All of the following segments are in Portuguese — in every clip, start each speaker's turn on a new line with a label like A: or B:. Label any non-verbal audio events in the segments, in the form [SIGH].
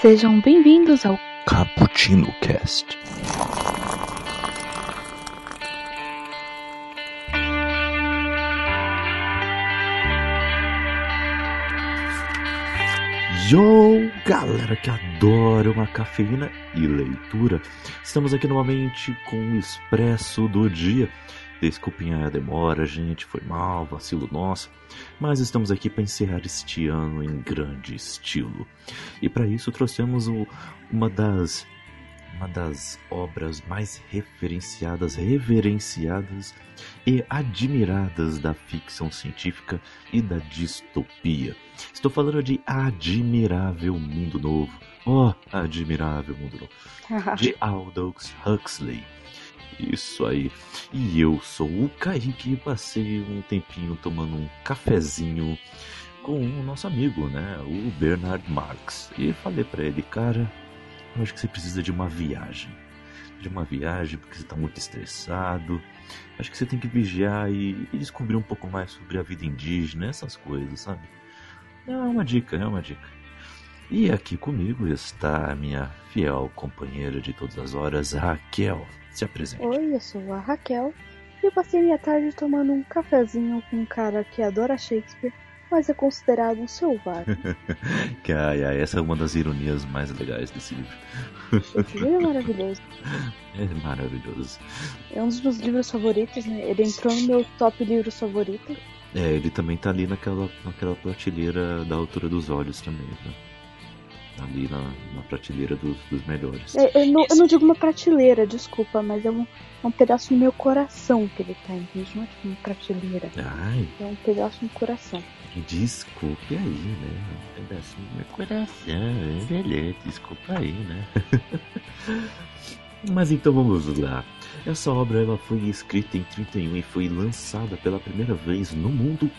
A: Sejam bem-vindos ao
B: Cappuccino Cast. Yo, galera que adora uma cafeína e leitura. Estamos aqui novamente com o Expresso do Dia. Desculpem a demora, gente, foi mal, vacilo nosso, mas estamos aqui para encerrar este ano em grande estilo. E para isso trouxemos o, uma das uma das obras mais referenciadas, reverenciadas e admiradas da ficção científica e da distopia. Estou falando de Admirável Mundo Novo. Oh, Admirável Mundo Novo. [LAUGHS] De Aldous Huxley. Isso aí. E eu sou o Kaique e passei um tempinho tomando um cafezinho com o nosso amigo, né? O Bernard Marx. E falei para ele, cara, eu acho que você precisa de uma viagem. De uma viagem porque você está muito estressado. Acho que você tem que vigiar e, e, descobrir um pouco mais sobre a vida indígena, essas coisas, sabe? É uma dica, é uma dica. E aqui comigo está a minha fiel companheira de todas as horas, Raquel. Se apresente.
A: Oi, eu sou a Raquel e eu passei minha tarde tomando um cafezinho com um cara que adora Shakespeare mas é considerado um selvagem. [LAUGHS]
B: ai, ai, essa é uma das ironias mais legais desse livro.
A: Livro é maravilhoso.
B: É maravilhoso.
A: É um dos meus livros favoritos, né? Ele entrou no meu top livros favorito.
B: É, ele também tá ali naquela, naquela prateleira da altura dos olhos também, né? Ali na, na prateleira dos, dos melhores.
A: É, eu, não, eu, não, digo uma prateleira, desculpa, mas é um, é um pedaço do meu coração que ele tá, entende? Não é tipo uma prateleira.
B: Ai.
A: É um pedaço no coração.
B: Desculpe aí, né? Um pedacinho do meu coração, é, beleza, desculpa aí, né? [LAUGHS] Mas então vamos lá. Essa obra ela foi escrita em 31 e foi lançada pela primeira vez no mundo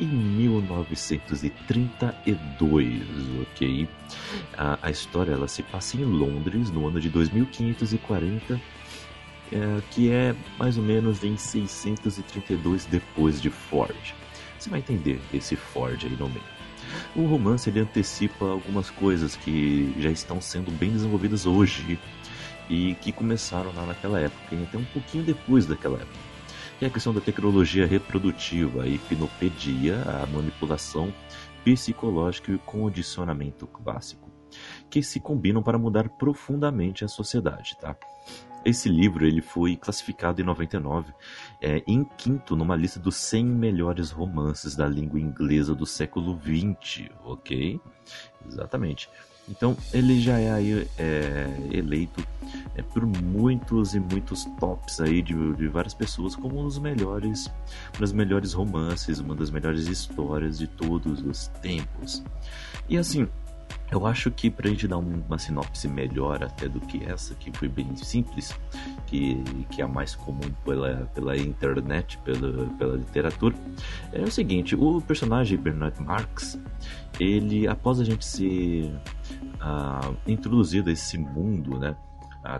B: em 1932, ok? A, a história ela se passa em Londres no ano de 2540, é, que é mais ou menos em 632 depois de Ford. Você vai entender esse Ford aí no meio. O romance ele antecipa algumas coisas que já estão sendo bem desenvolvidas hoje e que começaram lá naquela época, e até um pouquinho depois daquela época. Que é a questão da tecnologia reprodutiva, a hipnopedia, a manipulação psicológica e o condicionamento clássico, que se combinam para mudar profundamente a sociedade, tá? Esse livro ele foi classificado em 99 é, em quinto numa lista dos 100 melhores romances da língua inglesa do século 20, ok? Exatamente. Então ele já é aí é, eleito é, por muitos e muitos tops aí de, de, várias pessoas como um dos melhores, um dos melhores romances, uma das melhores histórias de todos os tempos. E assim, eu acho que para a gente dar uma sinopse melhor até do que essa, que foi bem simples, que, que é a mais comum pela, pela internet, pela, pela literatura, é o seguinte: o personagem Bernard Marx, ele, após a gente ser uh, introduzido a esse mundo, né,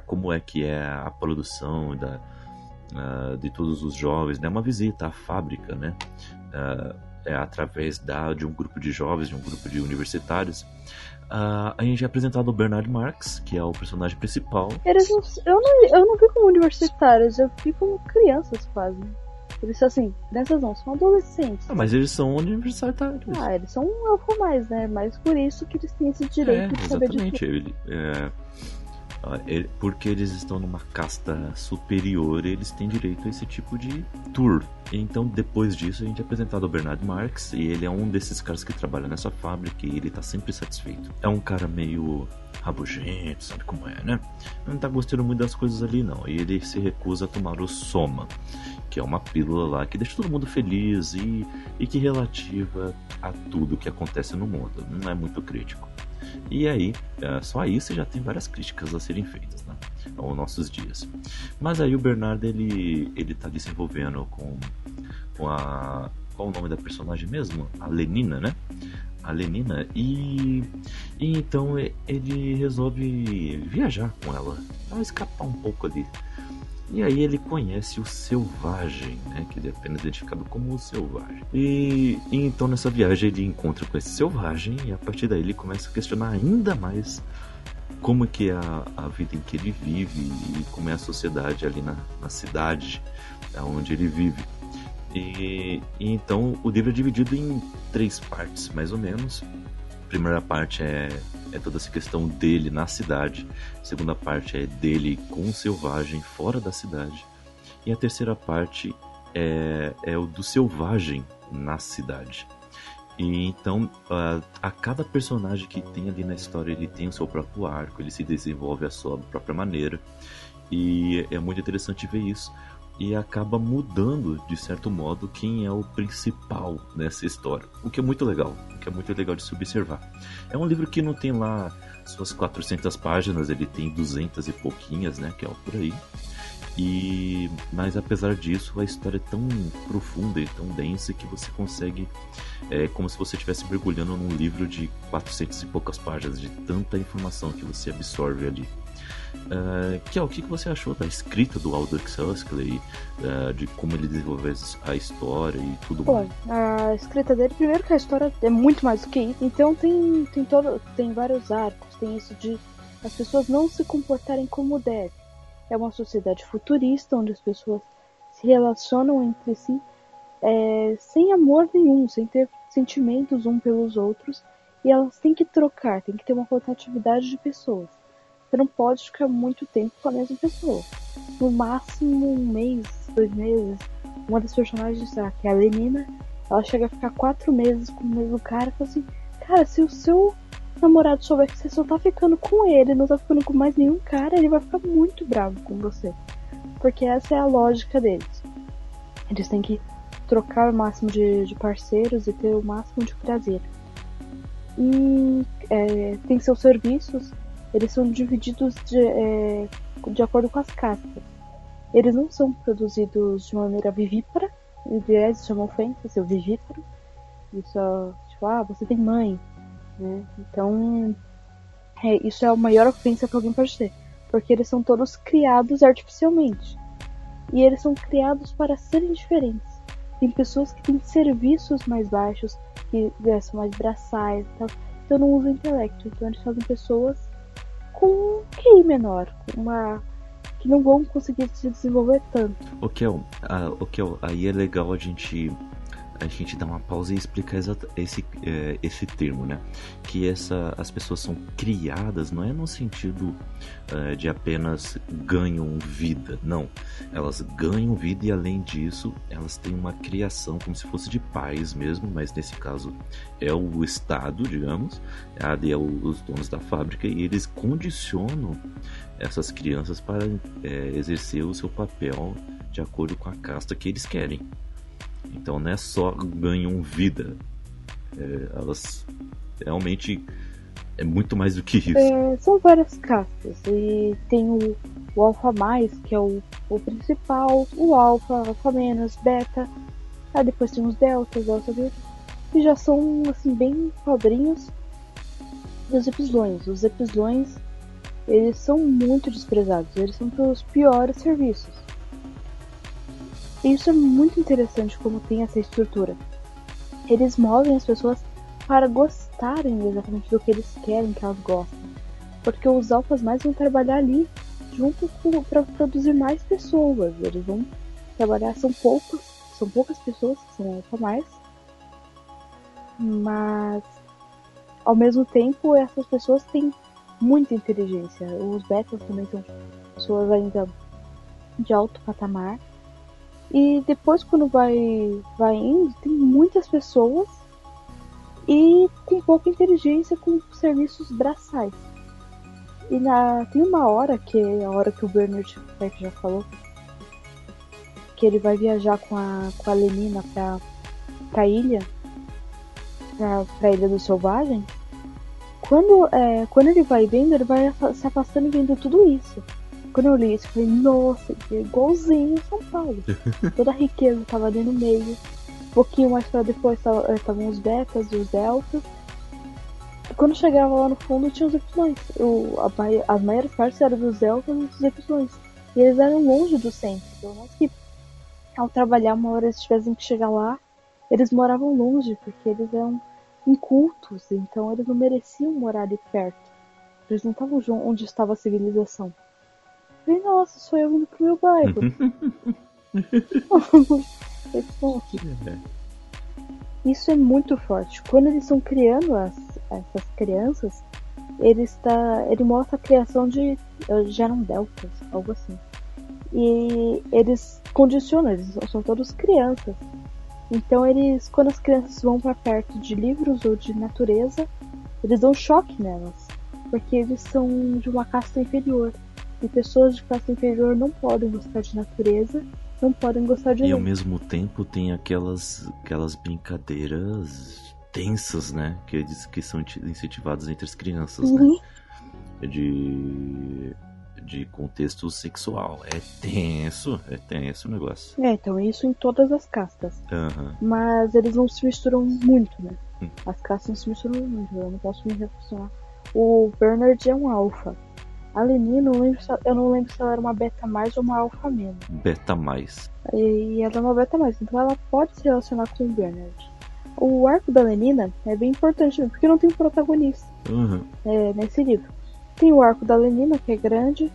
B: como é que é a produção da, uh, de todos os jovens, né, uma visita à fábrica, né, é através da, de um grupo de jovens, de um grupo de universitários Uh, a gente é apresentado o Bernard Marx, que é o personagem principal.
A: Eles não, eu, não, eu não vi como universitários, eu vi como crianças quase. Eles são assim, crianças não, são adolescentes.
B: Ah, mas eles são universitários.
A: Ah, eles são um algo mais, né? Mas por isso que eles têm esse direito
B: é,
A: de saber de
B: Exatamente. Ele, é, porque eles estão numa casta superior, eles têm direito a esse tipo de tour. Então, depois disso, a gente é apresentado ao Bernard Marx, e ele é um desses caras que trabalha nessa fábrica e ele tá sempre satisfeito. É um cara meio rabugento, sabe como é, né? Não tá gostando muito das coisas ali, não. E ele se recusa a tomar o Soma, que é uma pílula lá que deixa todo mundo feliz e, e que relativa a tudo que acontece no mundo. Não é muito crítico. E aí, é, só você já tem várias críticas a serem feitas, né? Aos nossos dias. Mas aí o Bernardo, ele, ele tá ali se envolvendo com, com a... Qual o nome da personagem mesmo? A Lenina, né? A Lenina. E, e então ele resolve viajar com. Ela escapar um pouco ali e aí ele conhece o Selvagem, né, que ele é apenas identificado como o Selvagem. E, então nessa viagem ele encontra com esse Selvagem e a partir daí ele começa a questionar ainda mais como é que é a, a vida em que ele vive e como é a sociedade ali na, na cidade onde ele vive. E, e, então o livro é dividido em três partes, mais ou menos. A primeira parte é, é toda essa questão dele na cidade. A segunda parte é dele com o selvagem fora da cidade. E a terceira parte é, é o do selvagem na cidade. E então, a, a, cada personagem que tem ali na história, ele tem o seu próprio arco, ele se desenvolve a sua própria maneira. E é muito interessante ver isso. E acaba mudando, de certo modo, quem é o principal nessa história. O que é muito legal, o que é muito legal de se observar. É um livro que não tem lá suas 400 páginas, ele tem 200 e pouquinhas, né, que é por aí. E mas apesar disso, a história é tão profunda e tão densa que você consegue é como se você estivesse mergulhando num livro de 400 e poucas páginas de tanta informação que você absorve ali. Uh, Kel, o que, que você achou da escrita do Aldous Huxley, uh, de como ele desenvolveu a história e tudo mais?
A: A escrita dele, primeiro que a história é muito mais do que isso, então tem, tem, todo, tem vários arcos, tem isso de as pessoas não se comportarem como devem. É uma sociedade futurista onde as pessoas se relacionam entre si é, sem amor nenhum, sem ter sentimentos um pelos outros, e elas têm que trocar, tem que ter uma rotatividade de pessoas. Você não pode ficar muito tempo com a mesma pessoa. No máximo um mês, dois meses. Uma das personagens, que é a Lenina, ela chega a ficar quatro meses com o mesmo cara e fala assim, cara, se o seu namorado souber que você só tá ficando com ele, não tá ficando com mais nenhum cara, ele vai ficar muito bravo com você. Porque essa é a lógica deles. Eles têm que trocar o máximo de, de parceiros e ter o máximo de prazer. E é, tem seus serviços, eles são divididos de, é, de acordo com as castas. Eles não são produzidos de maneira vivípara, aliás, chamam ofensa, seu vivíparo. Isso é, tipo, ah, você tem mãe, né? Então, é, isso é a maior ofensa que alguém pode ter. Porque eles são todos criados artificialmente. E eles são criados para serem diferentes. Tem pessoas que têm serviços mais baixos, que é, são mais braçais e tal. Então não usam intelecto. Então eles fazem pessoas com QI menor. Uma que não vão conseguir se desenvolver tanto.
B: O Kel, ah, o Kel, aí é legal a gente a gente dar uma pausa e explicar esse, é, esse termo, né? Que essa, as pessoas são criadas, não é no sentido é, de apenas ganham vida, não. Elas ganham vida e além disso, elas têm uma criação como se fosse de pais mesmo, mas nesse caso é o Estado, digamos, é os donos da fábrica e eles condicionam essas crianças para é, exercer o seu papel de acordo com a casta que eles querem. Então não é só ganham vida. É, elas realmente é muito mais do que isso.
A: É, são várias castas. E tem o, o Alpha Mais, que é o, o principal, o Alpha, Alpha Menos, Beta. Aí depois tem os Deltas, Delta Beta. Que já são assim bem pobrinhos dos Epsilões. Os Epsilões eles são muito desprezados. Eles são os piores serviços. E isso é muito interessante como tem essa estrutura. Eles movem as pessoas para gostarem exatamente do que eles querem que elas gostem. Porque os alfas mais vão trabalhar ali junto para produzir mais pessoas. Eles vão trabalhar, são poucos, são poucas pessoas que são alfa mais. Mas ao mesmo tempo essas pessoas têm muita inteligência. Os betas também são pessoas ainda de alto patamar e depois quando vai, vai indo, tem muitas pessoas e com pouca inteligência com serviços braçais. E na, tem uma hora, que é a hora que o Bernard Beck já falou, que ele vai viajar com a, com a Lenina pra, pra ilha, pra, pra Ilha do Selvagem. Quando, é, quando ele vai vendo, ele vai se afastando e vendo tudo isso. Quando eu li isso, eu falei, nossa, é igualzinho São Paulo. [LAUGHS] Toda a riqueza tava ali no meio. Um pouquinho mais pra depois estavam eh, os betas e os deltas. E quando chegava lá no fundo tinha os epsilões. O, a, as maiores partes eram dos deltas e dos epsilões. E eles eram longe do centro. Pelo menos que ao trabalhar uma hora eles tivessem que chegar lá, eles moravam longe, porque eles eram incultos, então eles não mereciam morar ali perto. Eles não estavam onde estava a civilização. Falei, nossa, sou eu indo pro meu bairro. [LAUGHS] Isso é muito forte. Quando eles estão criando as, essas crianças, ele está, ele mostra a criação de geram deltas, algo assim. E eles condicionam, eles são todos crianças. Então eles, quando as crianças vão para perto de livros ou de natureza, eles dão choque nelas, porque eles são de uma casta inferior. E pessoas de casta inferior não podem gostar de natureza, não podem gostar de
B: E ler. ao mesmo tempo tem aquelas aquelas brincadeiras tensas, né, que que são incentivadas entre as crianças, né? uhum. né? De de contexto sexual. É tenso, é tenso o negócio.
A: É, então isso em todas as castas.
B: Uhum.
A: Mas eles não se misturam muito, né? Hum. As castas não se misturam muito, eu não posso me relacionar. O Bernard é um alfa. A Leni, não lembro eu não lembro se ela era uma beta mais ou uma alfa menos.
B: Beta mais.
A: E ela é uma beta mais, então ela pode se relacionar com o Bernard. O arco da Lenina é bem importante, porque não tem protagonista
B: uhum.
A: é, nesse livro. Tem o arco da Lenina, que é grande.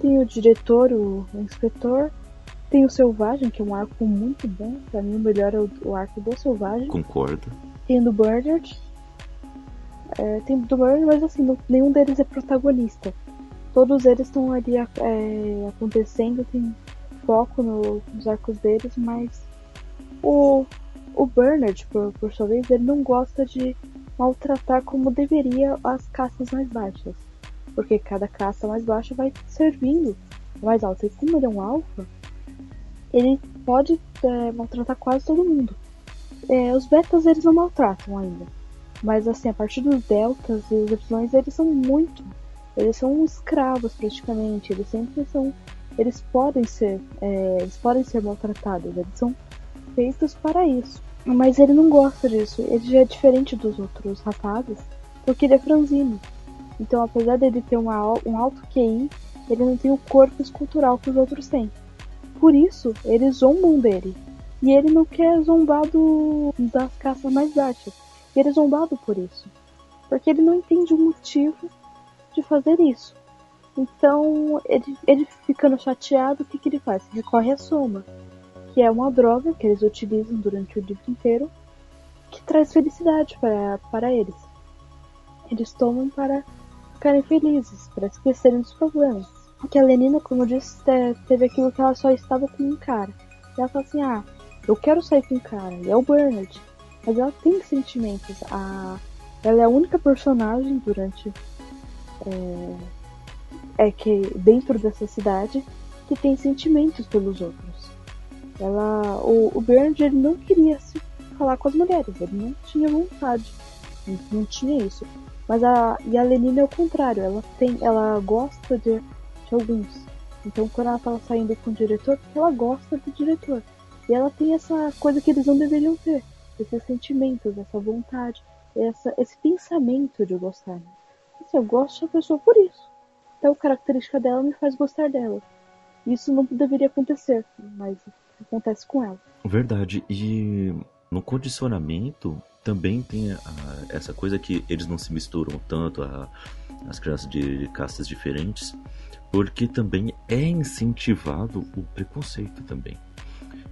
A: Tem o diretor, o, o inspetor. Tem o Selvagem, que é um arco muito bom. Pra mim, o melhor é o, o arco do Selvagem.
B: Concordo.
A: Tem o do Bernard. É, tem o do Bernard, mas assim, não, nenhum deles é protagonista. Todos eles estão ali é, acontecendo, tem foco no, nos arcos deles, mas o, o Bernard, por, por sua vez, ele não gosta de maltratar como deveria as castas mais baixas porque cada casta mais baixa vai servindo mais alta. E como ele é um alfa, ele pode é, maltratar quase todo mundo. É, os betas eles não maltratam ainda, mas assim, a partir dos deltas e os epsilons eles são muito. Eles são escravos praticamente, eles sempre são. Eles podem ser. É, eles podem ser maltratados, eles são feitos para isso. Mas ele não gosta disso, ele já é diferente dos outros rapazes, porque ele é franzino. Então, apesar dele ter uma, um alto QI, ele não tem o corpo escultural que os outros têm. Por isso, eles zombam dele. E ele não quer zombar do, das caças mais baixas. Ele é zombado por isso. Porque ele não entende o motivo de fazer isso. Então, ele, ele ficando chateado, o que, que ele faz? Recorre à soma, que é uma droga que eles utilizam durante o livro inteiro, que traz felicidade para, para eles. Eles tomam para ficarem felizes, para esquecerem dos problemas. Que a Lenina, como eu disse, teve aquilo que ela só estava com um cara. E ela fala assim: ah, eu quero sair com um cara, e é o Bernard. Mas ela tem sentimentos. A... Ela é a única personagem durante. É... é que dentro dessa cidade que tem sentimentos pelos outros. Ela, o, o Bernard ele não queria se falar com as mulheres, ele não tinha vontade, não tinha isso. Mas a, e a Lenina é o contrário, ela tem, ela gosta de, de alguns. Então quando ela tava saindo com o diretor, ela gosta do diretor. E ela tem essa coisa que eles não deveriam ter. Esses sentimentos, essa vontade, essa, esse pensamento de gostar. Assim, eu gosto da pessoa por isso. Então a característica dela me faz gostar dela. Isso não deveria acontecer, mas acontece com ela.
B: Verdade. E no condicionamento, também tem a, essa coisa que eles não se misturam tanto a, as crianças de, de castas diferentes, porque também é incentivado o preconceito também.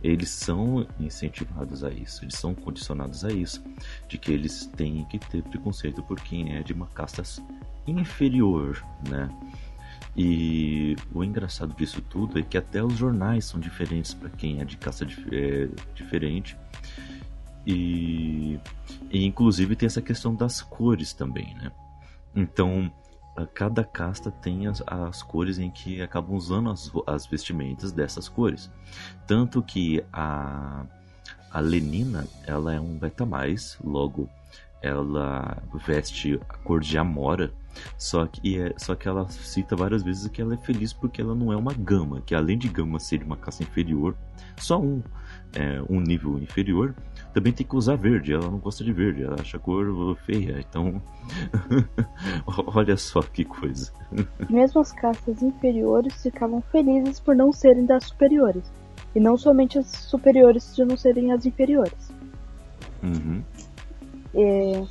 B: Eles são incentivados a isso, eles são condicionados a isso, de que eles têm que ter preconceito por quem é de uma casta inferior, né? E o engraçado disso tudo é que até os jornais são diferentes para quem é de casta é, diferente e, e inclusive tem essa questão das cores também, né? Então, cada casta tem as, as cores em que acabam usando as, as vestimentas dessas cores. Tanto que a, a Lenina, ela é um beta mais, logo ela veste a cor de Amora, só que, é, só que ela cita várias vezes que ela é feliz porque ela não é uma gama, que além de gama ser uma casta inferior, só um, é, um nível inferior, também tem que usar verde. Ela não gosta de verde, ela acha a cor feia. Então, [LAUGHS] olha só que coisa.
A: Mesmo as castas inferiores ficavam felizes por não serem das superiores. E não somente as superiores de não serem as inferiores.
B: Uhum.
A: É,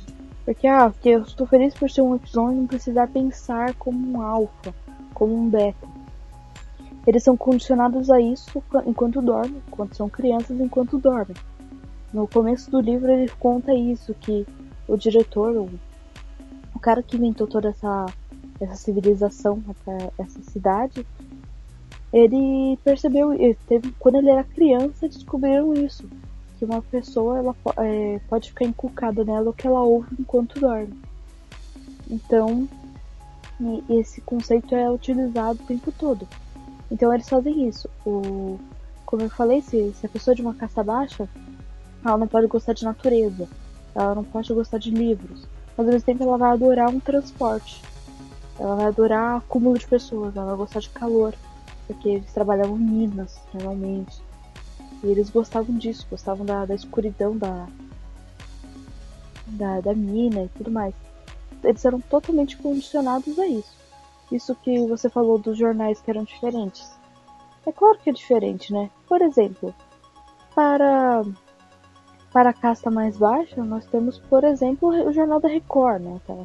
A: Porque, ah, porque eu estou feliz por ser um Y e não precisar pensar como um alfa, como um beta. Eles são condicionados a isso enquanto dormem, enquanto são crianças, enquanto dormem. No começo do livro ele conta isso, que o diretor, o, o cara que inventou toda essa, essa civilização, essa, essa cidade, ele percebeu, ele teve, quando ele era criança, descobriram isso que uma pessoa ela é, pode ficar inculcada nela o que ela ouve enquanto dorme. Então, esse conceito é utilizado o tempo todo. Então eles fazem isso. O, como eu falei, se, se a pessoa é de uma caça baixa, ela não pode gostar de natureza, ela não pode gostar de livros, mas ao mesmo tempo ela vai adorar um transporte. Ela vai adorar acúmulo de pessoas, ela vai gostar de calor, porque eles trabalhavam em minas normalmente. E eles gostavam disso, gostavam da, da escuridão da, da, da mina e tudo mais. Eles eram totalmente condicionados a isso. Isso que você falou dos jornais que eram diferentes. É claro que é diferente, né? Por exemplo, para para a casta mais baixa, nós temos, por exemplo, o Jornal da Record, né? Tá,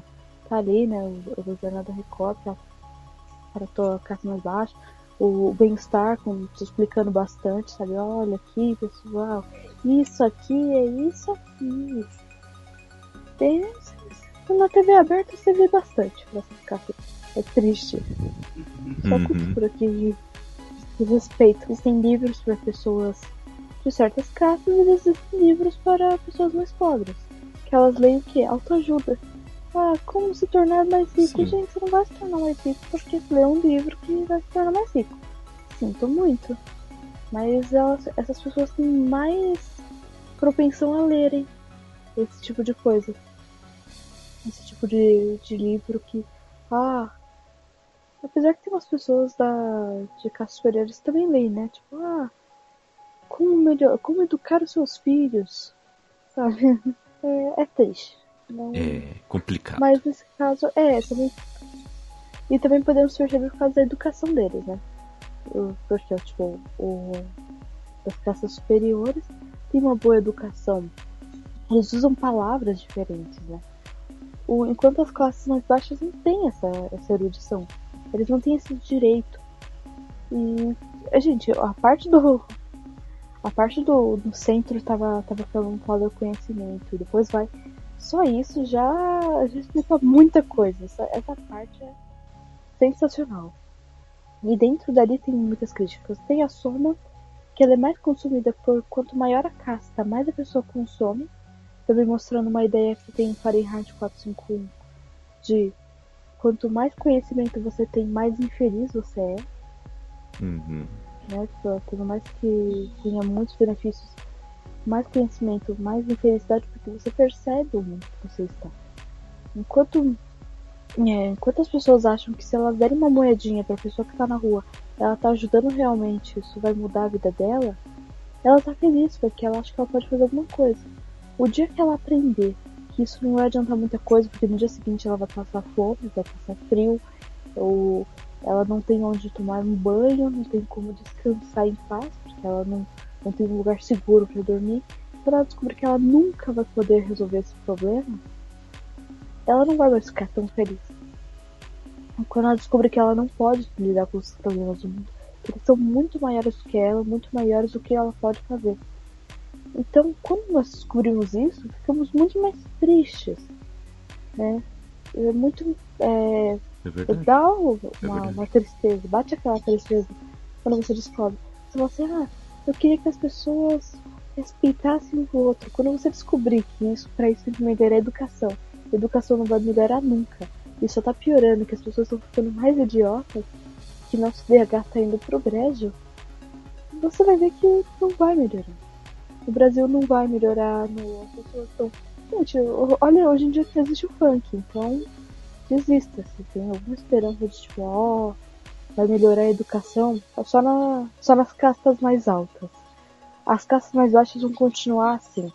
A: tá ali, né? O, o Jornal da Record para para a casta mais baixa o bem-estar, explicando bastante, sabe? Olha aqui, pessoal, isso aqui é isso aqui. Tem, na TV aberta você vê bastante pra ficar assim. É triste. Só uhum. cultura que, que respeito. Existem livros para pessoas de certas castas e existem livros para pessoas mais pobres. Que elas leem o que? Autoajuda. Ah, como se tornar mais rico? Sim. Gente, você não vai se tornar mais rico porque lê um livro que vai se tornar mais rico. Sinto muito. Mas elas, essas pessoas têm mais propensão a lerem esse tipo de coisa. Esse tipo de, de livro que. Ah. Apesar que tem umas pessoas da, de casas superiores que também leem, né? Tipo, ah. Como, melhor, como educar os seus filhos? Sabe? [LAUGHS] É, é triste.
B: Não... É complicado.
A: Mas nesse caso, é, também. E também podemos perceber por causa da educação deles, né? Porque, tipo, o, as classes superiores têm uma boa educação. Eles usam palavras diferentes, né? O, enquanto as classes mais baixas não têm essa, essa erudição. Eles não têm esse direito. E, gente, a parte do. A parte do, do centro tava, tava falando para o conhecimento. E depois vai só isso já, já explica muita coisa. Essa, essa parte é sensacional. E dentro dali tem muitas críticas. Tem a soma, que ela é mais consumida por quanto maior a casta, mais a pessoa consome. Também mostrando uma ideia que tem em Fahrenheit 451 de quanto mais conhecimento você tem, mais infeliz você é.
B: Uhum.
A: Né? Por mais que tenha muitos benefícios mais conhecimento, mais infelicidade, porque você percebe o mundo que você está. Enquanto, é, enquanto as pessoas acham que se elas derem uma moedinha para a pessoa que está na rua, ela está ajudando realmente, isso vai mudar a vida dela, ela está feliz, porque ela acha que ela pode fazer alguma coisa. O dia que ela aprender que isso não vai adiantar muita coisa, porque no dia seguinte ela vai passar fome, vai passar frio, ou ela não tem onde tomar um banho, não tem como descansar em paz, porque ela não não tem um lugar seguro para dormir, quando ela descobrir que ela nunca vai poder resolver esse problema, ela não vai mais ficar tão feliz. Quando ela descobrir que ela não pode lidar com os problemas do mundo, eles são muito maiores do que ela, muito maiores do que ela pode fazer. Então, quando nós descobrimos isso, ficamos muito mais tristes, né? É muito é,
B: é
A: dá uma, é uma tristeza, bate aquela tristeza quando você descobre. Você fala assim, ah, eu queria que as pessoas respeitassem o outro. Quando você descobrir que isso, para isso tem que melhorar a educação, educação não vai melhorar nunca. E só tá piorando, que as pessoas estão ficando mais idiotas, que nosso DH tá indo pro brejo, você vai ver que não vai melhorar. O Brasil não vai melhorar, no, as pessoas estão. Gente, olha, hoje em dia existe o funk, então desista. Se tem alguma esperança de tipo, ó, oh, vai melhorar a educação só, na, só nas castas mais altas. As castas mais baixas vão continuar assim.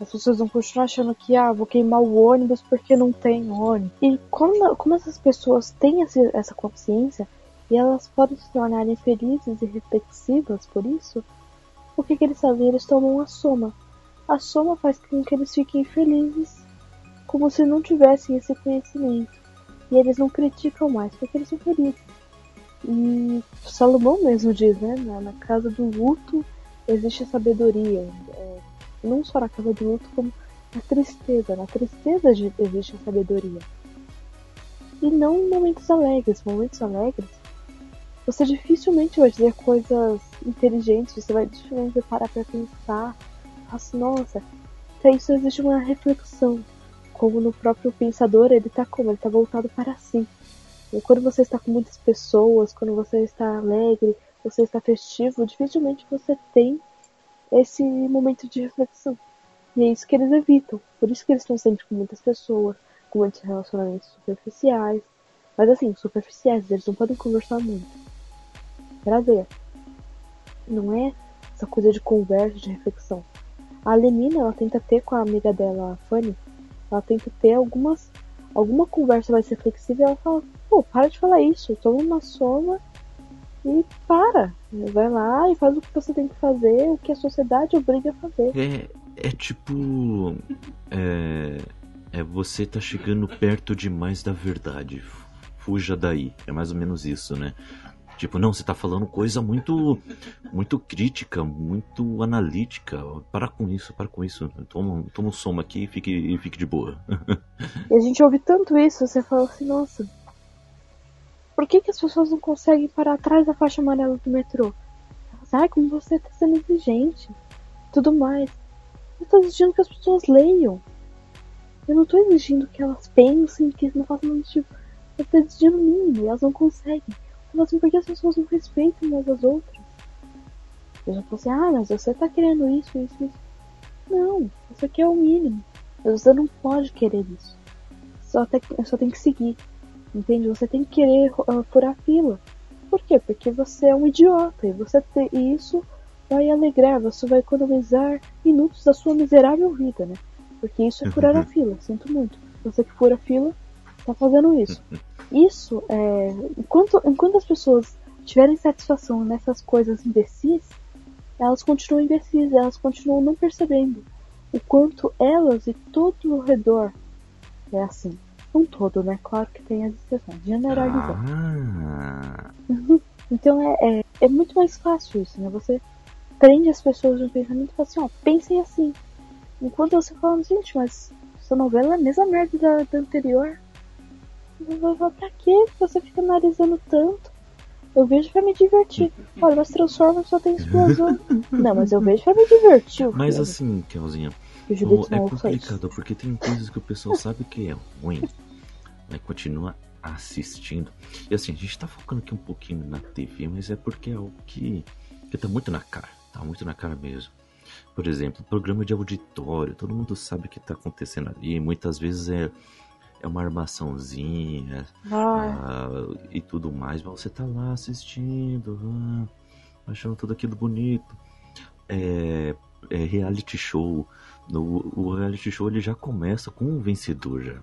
A: As pessoas vão continuar achando que, ah, vou queimar o ônibus porque não tem ônibus. E como, como essas pessoas têm essa, essa consciência e elas podem se tornarem felizes e reflexivas por isso, o que, que eles fazem? Eles tomam a soma. A soma faz com que eles fiquem felizes como se não tivessem esse conhecimento. E eles não criticam mais, porque eles são felizes. E Salomão mesmo diz, né? Na, casa do luto existe sabedoria. É, não só na casa do luto, como na tristeza. Na tristeza existe sabedoria. E não em momentos alegres. Momentos alegres, você dificilmente vai dizer coisas inteligentes, você vai dificilmente parar pra pensar. Assim, nossa, até isso existe uma reflexão. Como no próprio pensador, ele tá como? Ele tá voltado para si. Quando você está com muitas pessoas, quando você está alegre, você está festivo, dificilmente você tem esse momento de reflexão. E é isso que eles evitam. Por isso que eles estão sempre com muitas pessoas, com muitos relacionamentos superficiais. Mas assim, superficiais, eles não podem conversar muito. Prazer. Não é essa coisa de conversa, de reflexão. A Lenina, ela tenta ter com a amiga dela, a Fanny, ela tenta ter algumas. Alguma conversa mais reflexiva e ela fala, pô, para de falar isso, toma uma soma e para. Vai lá e faz o que você tem que fazer, o que a sociedade obriga a fazer.
B: É, é tipo. É, é você tá chegando perto demais da verdade. Fuja daí. É mais ou menos isso, né? Tipo, não, você tá falando coisa muito muito crítica, muito analítica. Para com isso, para com isso. Toma, toma um som aqui e fique, e fique de boa.
A: e a gente ouve tanto isso, você fala assim, nossa, por que, que as pessoas não conseguem parar atrás da faixa amarela do metrô? Ai, como você tá sendo exigente. Tudo mais. Eu tô exigindo que as pessoas leiam. Eu não tô exigindo que elas pensem, que não façam nada tipo. Eu tô exigindo mínimo e elas não conseguem. Falo assim, por que as pessoas não respeitam umas as outras? Eu já falei assim, ah, mas você tá querendo isso, isso, isso. Não, isso aqui é o mínimo. Mas você não pode querer isso. Só tem, só tem que seguir. Entende? Você tem que querer uh, furar fila. Por quê? Porque você é um idiota e você ter isso vai alegrar, você vai economizar minutos da sua miserável vida, né? Porque isso é furar a fila, sinto muito. Você que fura a fila, tá fazendo isso. [LAUGHS] Isso, é, enquanto, enquanto as pessoas tiverem satisfação nessas coisas imbecis, elas continuam imbecis, elas continuam não percebendo o quanto elas e todo o redor é assim. Não todo, né? Claro que tem as exceções, generalizando. Ah. [LAUGHS] então é, é, é, muito mais fácil isso, né? Você prende as pessoas no pensamento e fala assim, ó, pensem assim. Enquanto você fala, gente, mas essa novela é a mesma merda da, da anterior. Pra que você fica analisando tanto? Eu vejo pra me divertir. [LAUGHS] Olha, mas Transformers só tem explosão. [LAUGHS] Não, mas eu vejo pra me divertir.
B: Mas assim, Kelzinha, é complicado porque tem coisas que o pessoal [LAUGHS] sabe que é ruim, mas continua assistindo. E assim, a gente tá focando aqui um pouquinho na TV, mas é porque é algo que, que tá muito na cara. Tá muito na cara mesmo. Por exemplo, programa de auditório, todo mundo sabe o que tá acontecendo ali. Muitas vezes é é uma armaçãozinha ah, e tudo mais, mas você tá lá assistindo, ah, achando tudo aquilo bonito. É, é reality show. No, o reality show ele já começa com um vencedor já.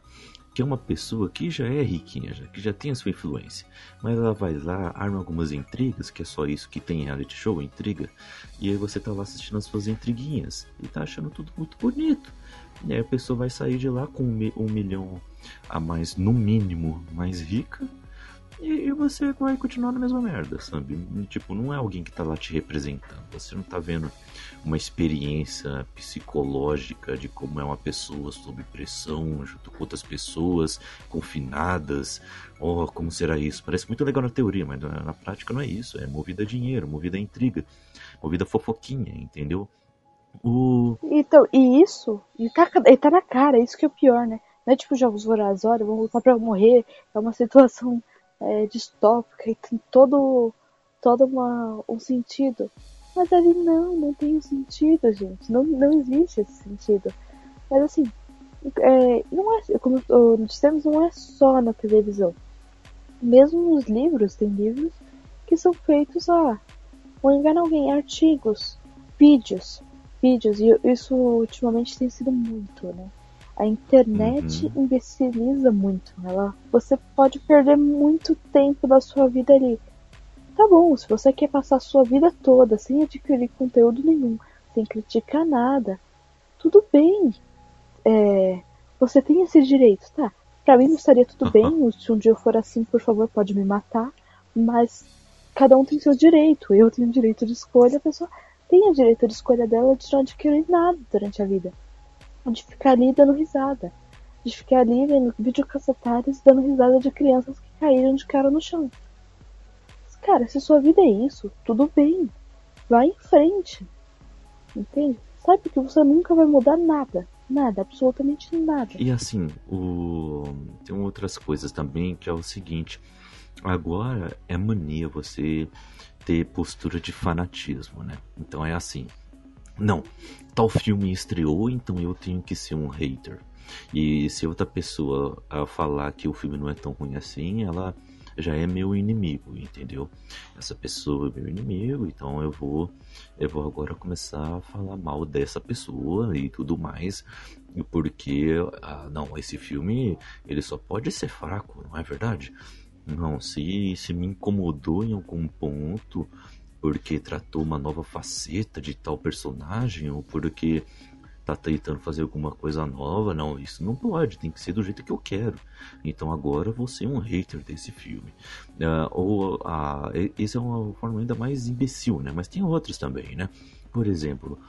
B: Que é uma pessoa que já é riquinha, já, que já tem a sua influência. Mas ela vai lá, arma algumas intrigas, que é só isso que tem reality show, intriga. E aí você tá lá assistindo as suas intriguinhas. E tá achando tudo muito bonito. E aí a pessoa vai sair de lá com um milhão a mais, no mínimo, mais rica. E, você vai continuar na mesma merda, sabe? Tipo, não é alguém que tá lá te representando. Você não tá vendo uma experiência psicológica de como é uma pessoa sob pressão, junto com outras pessoas, confinadas. Oh, como será isso? Parece muito legal na teoria, mas na, prática não é isso. É movida a dinheiro, movida a intriga, movida a fofoquinha, entendeu?
A: O... Então, e isso, e tá, e tá na cara, isso que é o pior, né? Não é tipo jogos vorazes, olha, vamos lutar pra morrer, é uma [LAUGHS] situação é, distópica e tem todo, todo uma, um sentido. Mas ali não, não tem um sentido, gente. Não, não existe esse sentido. Mas assim, é, não é, como dissemos, não é só na televisão. Mesmo nos livros, tem livros que são feitos a ah, enganar alguém, artigos, vídeos, vídeos, e isso ultimamente tem sido muito, né? A internet uhum. imbeciliza muito. Ela, você pode perder muito tempo da sua vida ali. Tá bom, se você quer passar a sua vida toda sem adquirir conteúdo nenhum, sem criticar nada, tudo bem. É, você tem esse direito, tá? Pra mim não estaria tudo bem, [LAUGHS] se um dia eu for assim, por favor, pode me matar, mas cada um tem seu direito. Eu tenho direito de escolha, a pessoa tem o direito de escolha dela de não adquirir nada durante a vida. De ficar ali dando risada. De ficar ali vendo videocassetares dando risada de crianças que caíram de cara no chão. Cara, se sua vida é isso, tudo bem. Vai em frente. Entende? Sabe que você nunca vai mudar nada. Nada, absolutamente nada.
B: E assim, o... tem outras coisas também que é o seguinte. Agora é mania você ter postura de fanatismo, né? Então é assim. Não, tal filme estreou, então eu tenho que ser um hater. E se outra pessoa falar que o filme não é tão ruim assim, ela já é meu inimigo, entendeu? Essa pessoa é meu inimigo, então eu vou eu vou agora começar a falar mal dessa pessoa e tudo mais, porque ah, não, esse filme ele só pode ser fraco, não é verdade? Não, se se me incomodou em algum ponto porque tratou uma nova faceta de tal personagem ou porque tá tentando fazer alguma coisa nova. Não, isso não pode, tem que ser do jeito que eu quero. Então agora você é um hater desse filme. Uh, ou uh, esse é uma forma ainda mais imbecil, né? Mas tem outros também, né? Por exemplo,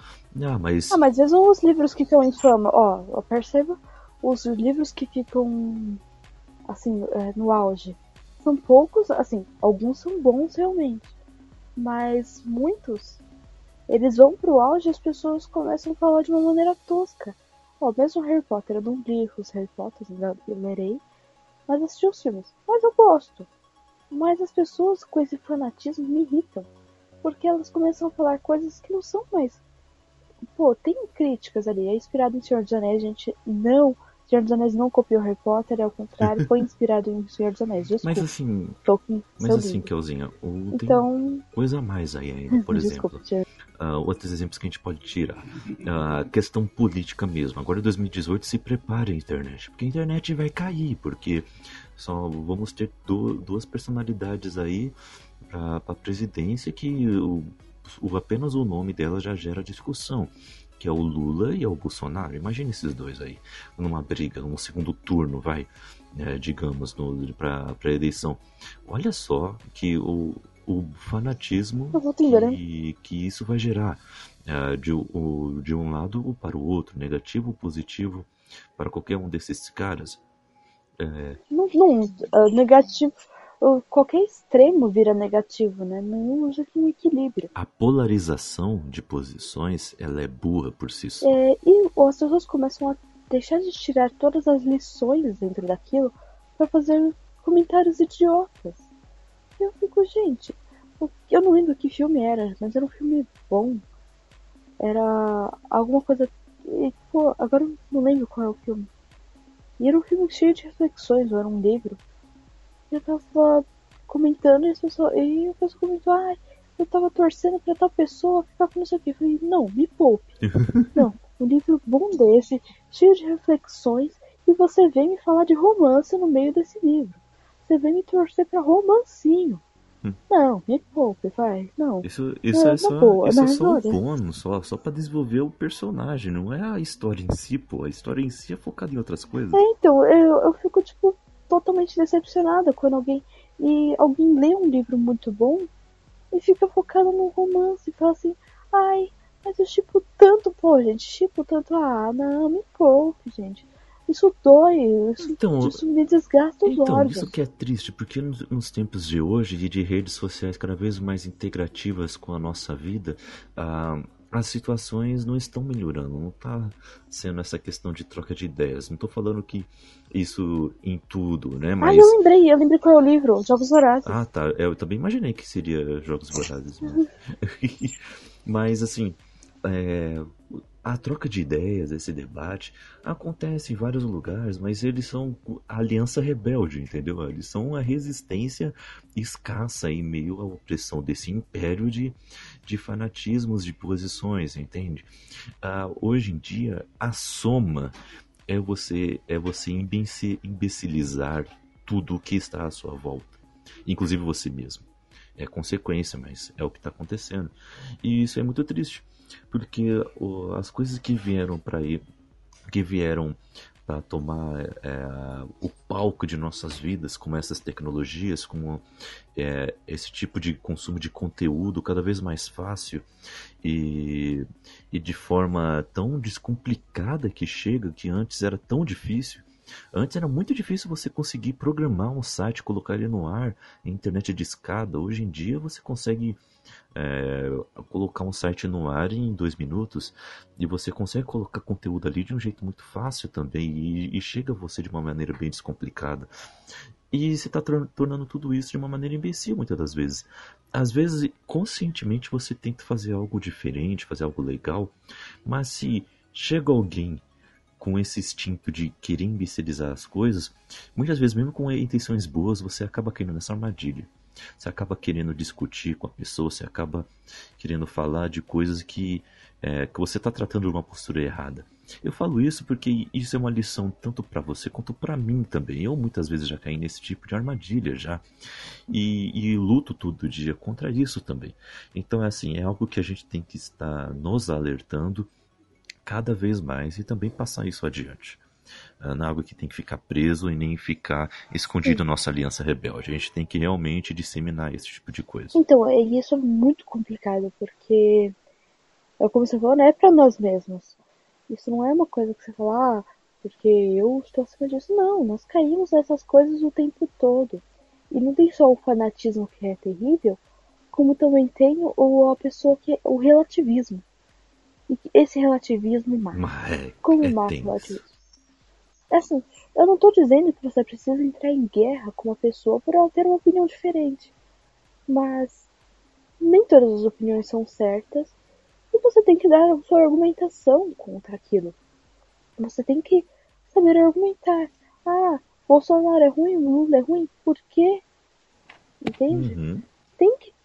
B: ah, mas.
A: Ah, mas mesmo os livros que estão em fama, ó, perceba, os livros que ficam assim, é, no auge. São poucos, assim, alguns são bons realmente. Mas muitos eles vão pro auge e as pessoas começam a falar de uma maneira tosca. Ó, mesmo Harry Potter, eu não li os Harry Potter, ainda lerei, mas assisti os filmes. Mas eu gosto. Mas as pessoas com esse fanatismo me irritam. Porque elas começam a falar coisas que não são mais. Pô, tem críticas ali. É inspirado em Senhor dos Anéis, gente. Não Senhor dos Anéis não copiou Harry Potter, é ao contrário, foi [LAUGHS] inspirado em Senhor dos Anéis. Desculpa.
B: Mas assim,
A: Tolkien,
B: mas assim, Kelzinha, então... coisa a mais aí ainda, [LAUGHS] por exemplo. uh, outros exemplos que a gente pode tirar. A uh, questão política mesmo. Agora em 2018 se prepare a internet, porque a internet vai cair, porque só vamos ter do, duas personalidades aí para a presidência que o, o, apenas o nome dela já gera discussão que é o Lula e é o Bolsonaro. Imagine esses dois aí, numa briga, num segundo turno, vai, é, digamos, para a eleição. Olha só que o, o fanatismo que, que isso vai gerar é, de, o, de um lado para o outro, negativo ou positivo, para qualquer um desses caras.
A: É... Não, não, é, negativo qualquer extremo vira negativo, né? Não usa um equilíbrio.
B: A polarização de posições, ela é burra por si só.
A: É, e as pessoas começam a deixar de tirar todas as lições dentro daquilo para fazer comentários idiotas. Eu fico, gente, eu não lembro que filme era, mas era um filme bom. Era alguma coisa. E, pô, agora eu não lembro qual é o filme. E era um filme cheio de reflexões, ou era um livro eu tava comentando e, as pessoas, e a pessoa comentou, ai, ah, eu tava torcendo pra tal pessoa ficar com não sei o que. Eu falei, não, me poupe. [LAUGHS] não, um livro bom desse, cheio de reflexões, e você vem me falar de romance no meio desse livro. Você vem me torcer pra romancinho. Hum. Não, me poupe, vai. Não.
B: Isso, isso é, é só, boa, isso é só um bônus, só, só pra desenvolver o personagem, não é a história em si, pô. A história em si é focada em outras coisas.
A: É, então, eu, eu fico tipo, totalmente decepcionada quando alguém e alguém lê um livro muito bom e fica focado no romance e fala assim, ai, mas eu chipo tanto, pô, gente, chipo tanto, ah, não, me poupe, gente. Isso dói, isso, então, isso me desgasta os
B: então,
A: olhos.
B: Isso que é triste, porque nos, nos tempos de hoje, de, de, redes sociais cada vez mais integrativas com a nossa vida, ah, as situações não estão melhorando, não está sendo essa questão de troca de ideias. Não estou falando que isso em tudo, né? Mas...
A: Ah, eu lembrei, eu lembrei qual é o livro, Jogos Vorazes.
B: Ah, tá. Eu também imaginei que seria Jogos Vorazes. [LAUGHS] Mas, assim, é, a troca de ideias, esse debate, acontece em vários lugares, mas eles são a aliança rebelde, entendeu? Eles são a resistência escassa em meio à opressão desse império de, de fanatismos, de posições, entende? Ah, hoje em dia, a soma é você, é você imbecilizar tudo o que está à sua volta, inclusive você mesmo. É consequência, mas é o que está acontecendo. E isso é muito triste porque as coisas que vieram para que vieram para tomar é, o palco de nossas vidas, como essas tecnologias, como é, esse tipo de consumo de conteúdo cada vez mais fácil e, e de forma tão descomplicada que chega, que antes era tão difícil. Antes era muito difícil você conseguir programar um site, colocar ele no ar, internet de escada. Hoje em dia você consegue é, colocar um site no ar em dois minutos e você consegue colocar conteúdo ali de um jeito muito fácil também e, e chega a você de uma maneira bem descomplicada. E você está tornando tudo isso de uma maneira imbecil muitas das vezes. Às vezes, conscientemente, você tenta fazer algo diferente, fazer algo legal, mas se chega alguém com esse instinto de querer imbecilizar as coisas, muitas vezes, mesmo com intenções boas, você acaba caindo nessa armadilha. Você acaba querendo discutir com a pessoa, você acaba querendo falar de coisas que, é, que você está tratando de uma postura errada. Eu falo isso porque isso é uma lição tanto para você quanto para mim também. Eu muitas vezes já caí nesse tipo de armadilha já. E, e, luto todo dia contra isso também. Então é assim, é algo que a gente tem que estar nos alertando cada vez mais e também passar isso adiante. Uh, não é algo que tem que ficar preso e nem ficar escondido na nossa aliança rebelde. A gente tem que realmente disseminar esse tipo de coisa.
A: Então, é, isso é muito complicado, porque, é como você falou, não é para nós mesmos. Isso não é uma coisa que você fala, ah, porque eu estou acima disso. Não, nós caímos nessas coisas o tempo todo. E não tem só o fanatismo que é terrível, como também tem o, a pessoa que o relativismo. E esse relativismo mata.
B: Mas é,
A: como
B: é
A: mata o relativismo? Assim, eu não tô dizendo que você precisa entrar em guerra com uma pessoa por ela ter uma opinião diferente. Mas nem todas as opiniões são certas e você tem que dar a sua argumentação contra aquilo. Você tem que saber argumentar. Ah, Bolsonaro é ruim, Lula é ruim, por quê? Entende?
B: Uhum.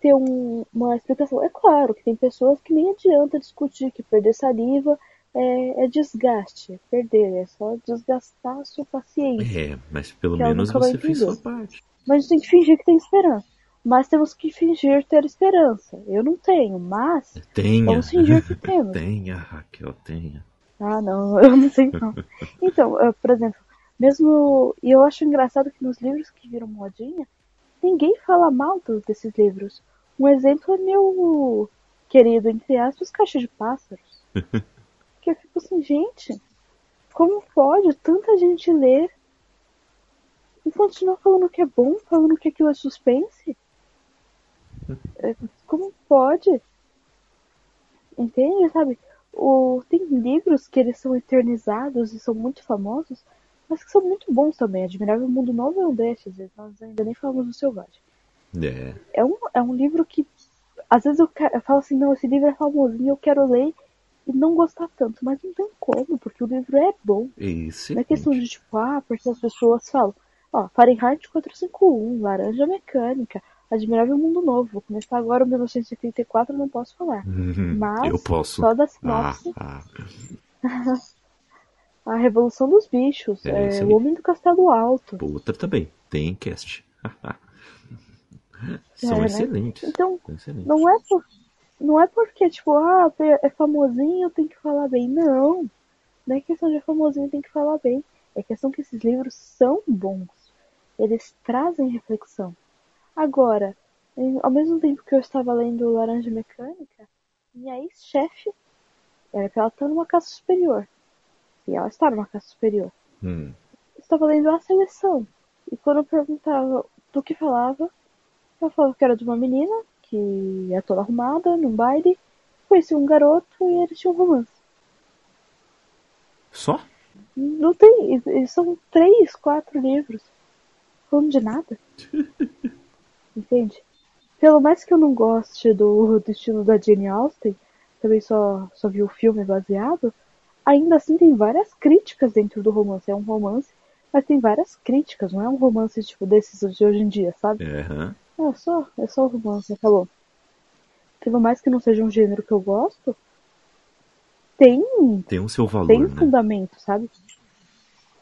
A: Ter um- uma explicação. É claro que tem pessoas que nem adianta discutir que perder saliva é, é desgaste. É perder, é só desgastar a sua paciência.
B: É, mas pelo menos você fez sua parte.
A: Mas a gente tem que fingir que tem esperança. Mas temos que fingir ter esperança. Eu não tenho, mas
B: Tenha.
A: vamos fingir que [LAUGHS] temos.
B: tenha, Raquel, tenha.
A: Ah, não, [LAUGHS] eu não sei não. Então, por exemplo, mesmo. E eu acho engraçado que nos livros que viram modinha, ninguém fala mal desses livros. Um exemplo é meu querido, entre aspas, Caixa de Pássaros. [LAUGHS] que eu fico assim, gente, como pode tanta gente ler e continuar falando que é bom, falando que aquilo é suspense? É, Como pode? Entende, sabe? O, tem livros que eles são eternizados e são muito famosos, mas que são muito bons também. Admirável Mundo Novo é um desses, e nós ainda nem falamos do Selvagem.
B: É.
A: É um, é um livro que, às vezes eu, que- eu falo assim, não, esse livro é famosinho, eu quero ler e não gostar tanto, mas não tem como, porque o livro é bom.
B: Esse.
A: Não é questão de tipo, ah, porque as pessoas falam, ó, Fahrenheit 451, Laranja Mecânica, Admirável Mundo Novo. Vou começar agora o 1984, não posso falar. Mas,
B: Eu posso.
A: só da
B: Ah,
A: sinopse,
B: ah. [LAUGHS]
A: A Revolução dos Bichos,
B: É,
A: é,
B: isso.
A: O Homem do Castelo Alto.
B: Outra também. Tem cast. [LAUGHS] São
A: É, né?
B: excelentes.
A: Então,
B: São excelentes.
A: não é por, não é porque, tipo, ah, é famosinho, tem que falar bem. Não. Não é questão de famosinho, tem que falar bem. É questão que esses livros são bons. Eles trazem reflexão. Agora, em- ao mesmo tempo que eu estava lendo Laranja Mecânica, minha ex-chefe, era que ela está numa casa superior. E ela está numa casa superior.
B: Hum.
A: estava lendo a seleção. E quando eu perguntava do que falava, ela falava que era de uma menina que é toda arrumada num baile, conhecia um garoto e eles tinham um romance.
B: Só?
A: Não tem. São três, quatro livros. Falando de nada. [LAUGHS] Entende? Pelo mais que eu não goste do, do estilo da Jane Austen, também só, só vi o filme baseado, ainda assim tem várias críticas dentro do romance. É um romance, mas tem várias críticas, não é um romance tipo desses de hoje em dia, sabe?
B: É,
A: É só, é só um romance, falou. Pelo mais que não seja um gênero que eu gosto, tem
B: Tem o seu valor,
A: tem
B: né?
A: fundamento, sabe?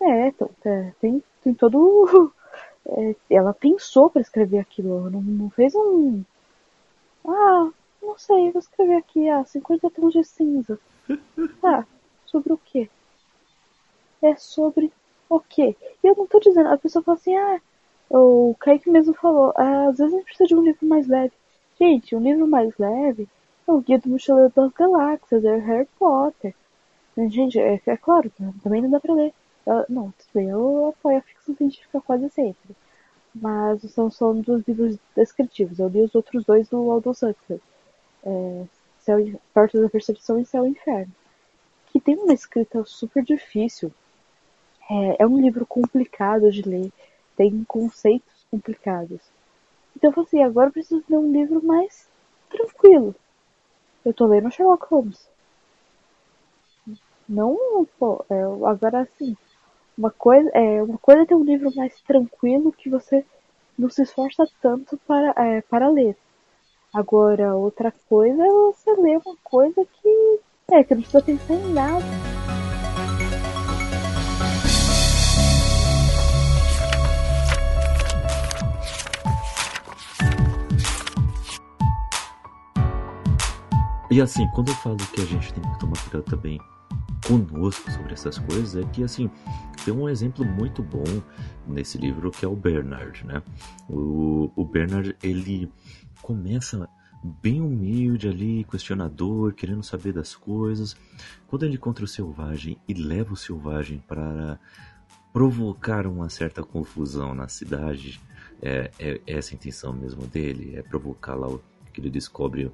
A: É, então, é, tem, tem todo. [LAUGHS] é, ela pensou pra escrever aquilo, não, não fez um. Ah, não sei, vou escrever aqui, ah, 50 tons de cinza. [LAUGHS] Ah, sobre o quê? é sobre o quê? E eu não tô dizendo, a pessoa fala assim, ah, o Kaique mesmo falou, ah, às vezes a gente precisa de um livro mais leve. Gente, um livro mais leve é o Guia do Mochileiro das Galáxias, é Harry Potter. Gente, é, é claro, também não dá pra ler. Eu, não, tudo bem, eu apoio a ficção científica quase sempre. Mas são só um dos livros descritivos. Eu li os outros dois do Aldous Huxley. É, Céu, Portas da Percepção e Céu e Inferno. Que tem uma escrita super difícil. É, é um livro complicado de ler. Tem conceitos complicados. Então eu falei assim, agora eu preciso ler um livro mais tranquilo. Eu tô lendo Sherlock Holmes. Não, pô, é, agora assim, uma coisa, é, uma coisa é ter um livro mais tranquilo que você não se esforça tanto para, é, para ler. Agora, outra coisa é você ler uma coisa que, é, que não precisa pensar em nada.
B: E assim, quando eu falo que a gente tem que tomar cuidado também conosco sobre essas coisas é que assim tem um exemplo muito bom nesse livro que é o Bernard, né? O, o Bernard ele começa bem humilde ali, questionador, querendo saber das coisas. Quando ele encontra o selvagem e leva o selvagem para provocar uma certa confusão na cidade, é, é, é essa a intenção mesmo dele, é provocar lá o que ele descobre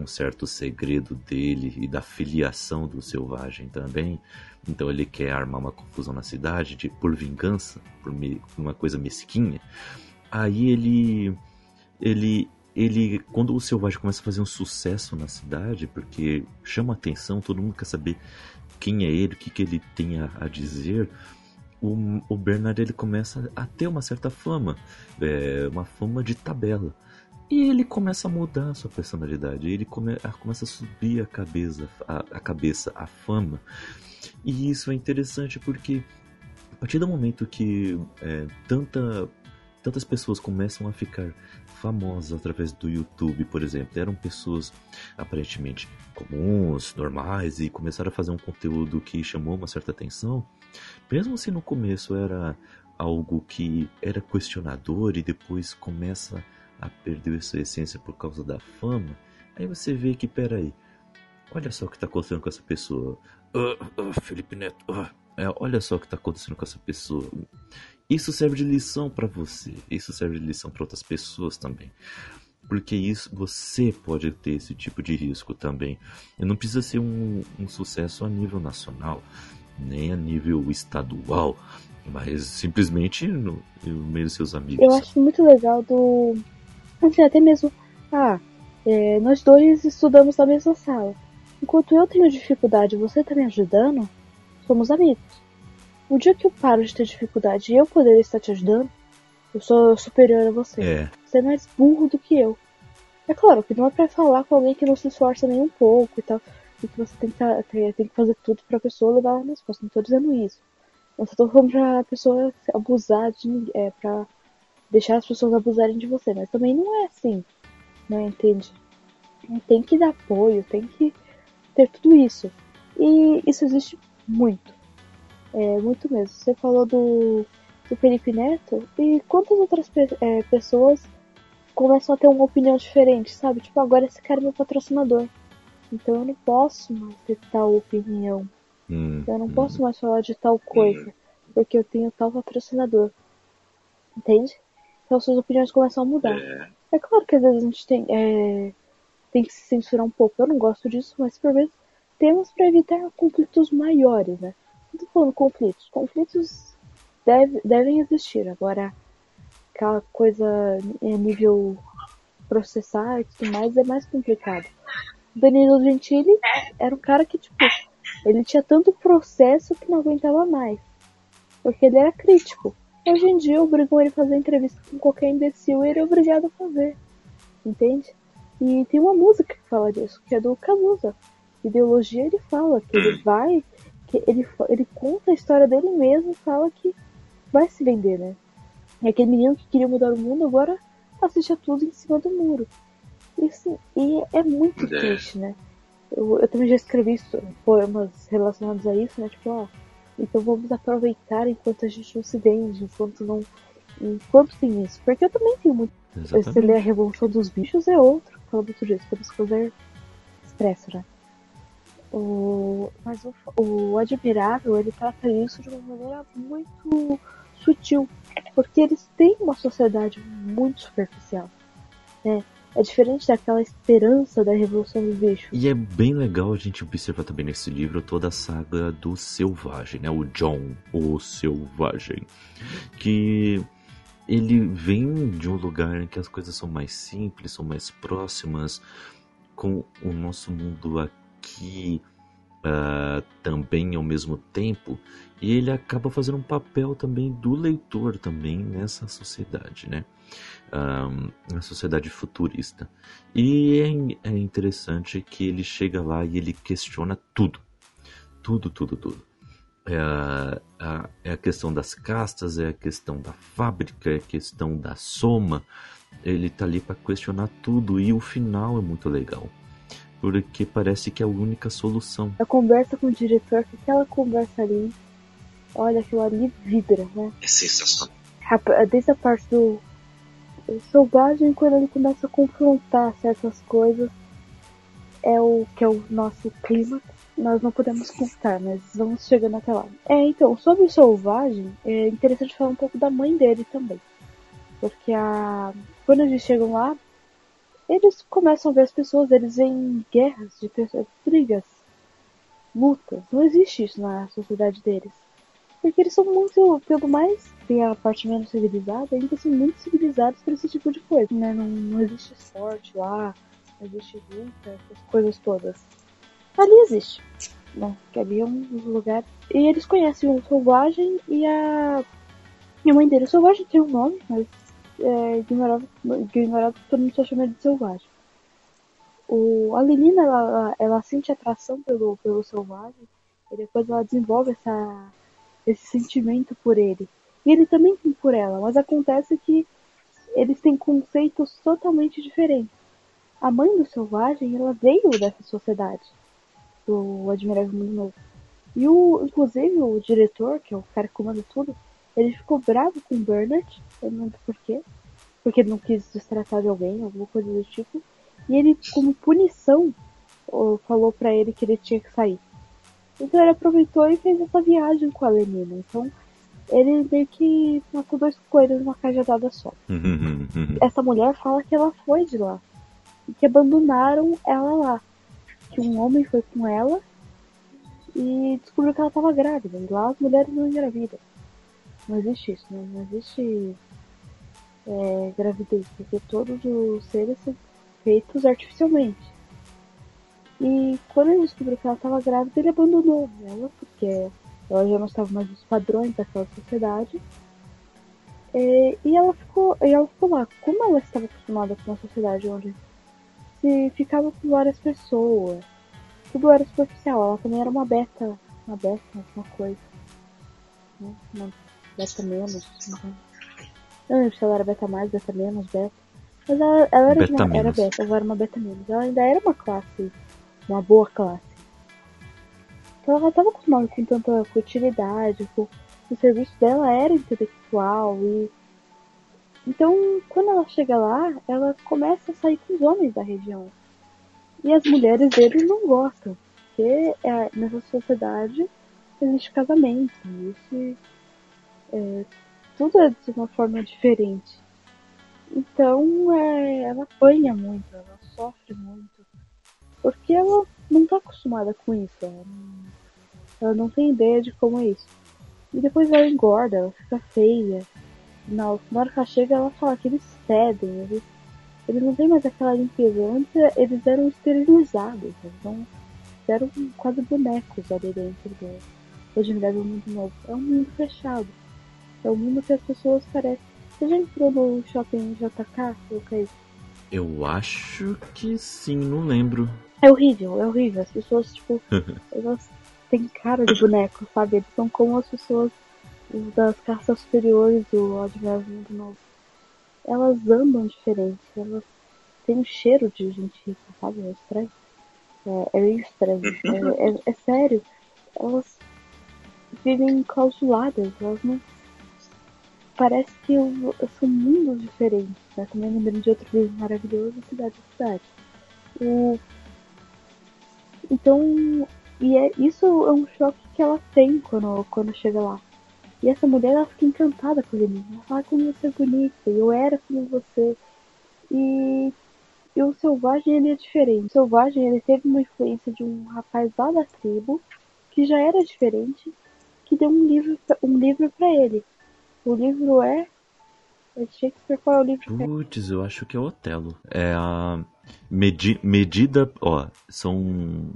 B: um certo segredo dele e da filiação do selvagem também. Então ele quer armar uma confusão na cidade de, por vingança, por me, uma coisa mesquinha. Aí ele, ele, ele, quando o selvagem começa a fazer um sucesso na cidade, porque chama atenção, todo mundo quer saber quem é ele, o que, que ele tem a, a dizer. O, Bernard ele começa a ter uma certa fama, é, uma fama de tabela. E ele começa a mudar a sua personalidade, ele come, começa a subir a cabeça, a, a cabeça, a fama. E isso é interessante porque a partir do momento que é, tanta, tantas pessoas começam a ficar famosas através do YouTube, por exemplo, eram pessoas aparentemente comuns, normais e começaram a fazer um conteúdo que chamou uma certa atenção, mesmo se no começo era algo que era questionador e depois começa a perder sua essência por causa da fama, aí você vê que, peraí, olha só o que está acontecendo com essa pessoa. Uh, uh, Felipe Neto, uh, é, olha só o que está acontecendo com essa pessoa. Isso serve de lição para você, isso serve de lição para outras pessoas também. Porque isso você pode ter esse tipo de risco também. E não precisa ser um, um sucesso a nível nacional, nem a nível estadual, mas simplesmente no, no meio dos seus amigos.
A: Eu acho muito legal do Assim, até mesmo, ah, é, nós dois estudamos na mesma sala. Enquanto eu tenho dificuldade e você tá me ajudando, somos amigos. O dia que eu paro de ter dificuldade e eu poderia estar te ajudando, eu sou superior a você.
B: É.
A: Você é mais burro do que eu. É claro que não é pra falar com alguém que não se esforça nem um pouco e tal. E que você tem que, tem, tem que fazer tudo pra pessoa levar nas costas. Não tô dizendo isso. Eu só tô falando pra pessoa abusar de. É, pra deixar as pessoas abusarem de você, mas também não é assim, não entende? Tem que dar apoio, tem que ter tudo isso. E isso existe muito. É, muito mesmo. Você falou do, do Felipe Neto e quantas outras pe é, pessoas começam a ter uma opinião diferente, sabe? Tipo, agora esse cara é meu patrocinador. Então eu não posso mais ter tal opinião.
B: Hum,
A: eu não
B: hum.
A: posso mais falar de tal coisa. Porque eu tenho tal patrocinador. Entende? Então suas opiniões começam a mudar. É, é claro que às vezes a gente tem, é, tem que se censurar um pouco. Eu não gosto disso, mas por vezes temos para evitar conflitos maiores, né? Não tô falando conflitos. Conflitos deve, devem existir. Agora, aquela coisa a nível processar e tudo mais é mais complicado. O Danilo Gentili era um cara que, tipo, ele tinha tanto processo que não aguentava mais. Porque ele era crítico. Hoje em dia obrigam ele a fazer entrevista com qualquer imbecil e ele é obrigado a fazer. Entende? E tem uma música que fala disso, que é do Cazuza. Ideologia ele fala que ele [CLEARS THROAT] vai, que ele, ele conta a história dele mesmo e fala que vai se vender, né? E aquele menino que queria mudar o mundo agora assiste a tudo em cima do muro. E, assim, e é muito é. triste, né? Eu, eu também já escrevi poemas relacionados a isso, né? Tipo, ó, Então vamos aproveitar enquanto a gente não se vende, enquanto não. Enquanto tem isso. Porque eu também tenho muito.
B: Exatamente.
A: Você lê a Revolução dos Bichos é outro. Falando tudo isso, temos que fazer expresso, né? O, mas o, o Admirável, ele trata isso de uma maneira muito sutil. Porque eles têm uma sociedade muito superficial. Né? É diferente daquela esperança da Revolução dos Bichos.
B: E é bem legal a gente observar também nesse livro toda a saga do Selvagem, né? O John, o Selvagem. Que ele vem de um lugar em que as coisas são mais simples, são mais próximas, com o nosso mundo aqui uh, também ao mesmo tempo, e ele acaba fazendo um papel também do leitor também nessa sociedade, né? Um, na sociedade futurista. E é, é interessante que ele chega lá e ele questiona tudo. Tudo, tudo, tudo é a, a, é a questão das castas, é a questão da fábrica, é a questão da soma. Ele tá ali para questionar tudo e o final é muito legal. Porque parece que é a única solução.
A: A conversa com o diretor, que aquela conversa ali, olha, aquilo ali vibra, né?
B: É sensacional.
A: Desde a parte do selvagem, quando ele começa a confrontar certas coisas, é o que é o nosso clímax nós não podemos contar, mas vamos chegando até lá. É, então, sobre o Selvagem, é interessante falar um pouco da mãe dele também. Porque a... quando eles chegam lá, eles começam a ver as pessoas, eles veem guerras de pessoas, brigas, lutas. Não existe isso na sociedade deles. Porque eles são muito, pelo mais, tem a parte menos civilizada, ainda são muito civilizados para esse tipo de coisa, né? Não, não existe esporte lá, não existe luta, essas coisas todas ali existe. Né? Que ali é um lugar. E eles conhecem o Selvagem e a. E a mãe dele. O Selvagem tem um nome, mas é ignorado, ignorado todo mundo só chama de Selvagem. O, a Lenina, ela, ela, ela sente atração pelo, pelo Selvagem e depois ela desenvolve essa, esse sentimento por ele. E ele também tem por ela, mas acontece que eles têm conceitos totalmente diferentes. A mãe do Selvagem, ela veio dessa sociedade do Admirável Mundo Novo. E o, inclusive, o diretor, que é o cara que comanda tudo, ele ficou bravo com o Bernard, eu não lembro porquê, porque ele não quis destratar de alguém, alguma coisa do tipo. E ele, como punição, falou para ele que ele tinha que sair. Então ele aproveitou e fez essa viagem com a Lenina. Então ele meio que matou dois coelhos numa cajadada só. Essa mulher fala que ela foi de lá. E que abandonaram ela lá que um homem foi com ela e descobriu que ela estava grávida. E lá as mulheres não engravidam. Não existe isso, né? Não existe é, gravidez, porque todos os seres são feitos artificialmente. E quando ele descobriu que ela estava grávida, ele abandonou ela, porque ela já não estava mais nos padrões daquela sociedade. E, e ela ficou, e ela ficou lá. Como ela estava acostumada com uma sociedade onde se ficava com várias pessoas. Tudo era superficial. Ela também era uma beta. Uma beta, alguma coisa. Né? Uma beta menos. Então. Eu não lembro se ela era beta mais, beta menos, beta. Mas ela, ela era,
B: beta
A: uma, era beta, ela era uma beta menos. Ela ainda era uma classe, uma boa classe. Então ela estava acostumada com tanta utilidade, com, o serviço dela era intelectual e então, quando ela chega lá, ela começa a sair com os homens da região. E as mulheres deles não gostam, porque é, nessa sociedade existe casamento, existe. É, tudo é de uma forma diferente. Então, é, ela apanha muito, ela sofre muito. Porque ela não está acostumada com isso, ela não, ela não tem ideia de como é isso. E depois ela engorda, ela fica feia na, na hora que ela chega, ela fala que eles cedem, eles, eles não têm mais aquela limpeza. Antes eles eram esterilizados, então eram quase bonecos ali dentro do, do Admirável Mundo Novo. É um mundo fechado. É um mundo que as pessoas parecem. Você já entrou no shopping JK, Lucas?
B: Eu acho que sim, não lembro.
A: É horrível, é horrível. As pessoas, tipo, [LAUGHS] elas têm cara de boneco, sabe? Eles são como as pessoas das castas superiores do Admirável Mundo Novo. Elas andam diferente, elas têm um cheiro de gente rica, sabe? É estranho. É, é estranho. É, é, é, sério. Elas. vivem clausuladas, elas não. Parece que eu, eu são mundos diferentes, né? Também lembrando de outro livro maravilhoso, Cidade da Cidade. O... Então, e é, isso é um choque que ela tem quando, quando chega lá. E essa mulher, ela fica encantada por ele. Ela fala como você é bonita, eu era como você. E, e o Selvagem, ele é diferente. O Selvagem, ele teve uma influência de um rapaz lá da tribo, que já era diferente, que deu um livro, um livro para ele. O livro é. É Shakespeare, qual é o livro?
B: Putz, eu acho que é o Otelo. É a Medi Medida. Ó, são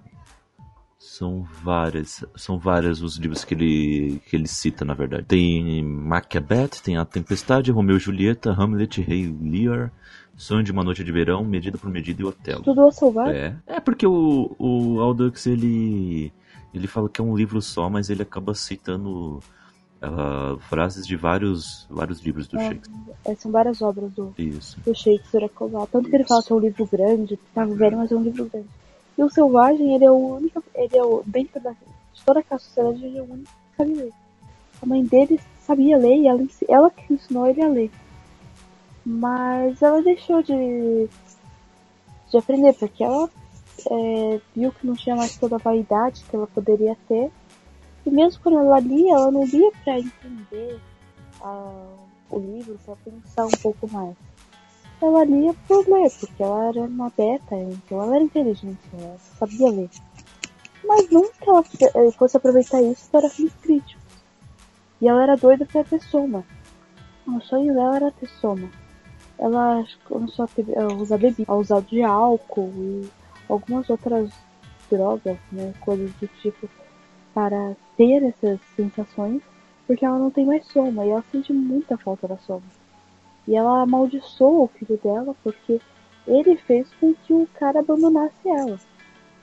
B: são várias, são várias os livros que ele, que ele cita, na verdade. Tem Macbeth, tem A Tempestade, Romeu e Julieta, Hamlet, Rei Lear, Sonho de uma Noite de Verão, Medida por Medida e Otelo.
A: Tudo salvar?
B: É, é porque o, o Aldux, ele, ele fala que é um livro só, mas ele acaba citando uh, frases de vários, vários livros do é, Shakespeare.
A: É, são várias obras do,
B: Isso.
A: do Shakespeare. Tanto que ele fala que é um livro grande, tá velho, mas é um livro grande. E o selvagem, ele é o único, ele é o, dentro da, de toda aquela sociedade, ele é o único que sabe ler. A mãe dele sabia ler e ela, ela que ensinou ele a ler. Mas ela deixou de, de aprender, porque ela é, viu que não tinha mais toda a vaidade que ela poderia ter. E mesmo quando ela lia, ela não lia para entender a, o livro, para pensar um pouco mais ela lia por ler, porque ela era uma beta, então ela era inteligente, ela sabia ler. Mas nunca ela eh, fosse aproveitar isso para fins críticos. E ela era doida pra ter soma. O sonho dela era ter soma. Ela começou a usar bebida, a usar de álcool e algumas outras drogas, né, coisas do tipo, para ter essas sensações, porque ela não tem mais soma e ela sente muita falta da soma. E ela amaldiçoou o filho dela porque ele fez com que o cara abandonasse ela.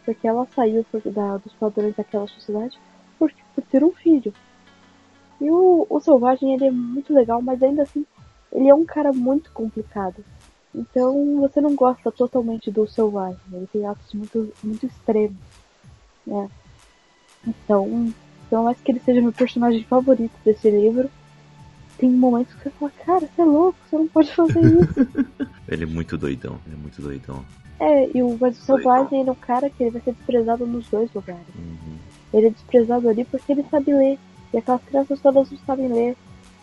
A: Porque ela saiu da, dos padrões daquela sociedade por, por ter um filho. E o, o Selvagem ele é muito legal, mas ainda assim ele é um cara muito complicado. Então você não gosta totalmente do Selvagem. Ele tem atos muito, muito extremos. Né? Então, então, mais que ele seja meu personagem favorito desse livro, tem momentos que você fala, cara, você é louco, você não pode fazer isso. [LAUGHS]
B: ele é muito doidão, ele é muito doidão.
A: É, e o, mas o Selvagem ele é um cara que ele vai ser desprezado nos dois lugares. Uhum. Ele é desprezado ali porque ele sabe ler. E aquelas crianças todas não sabem ler.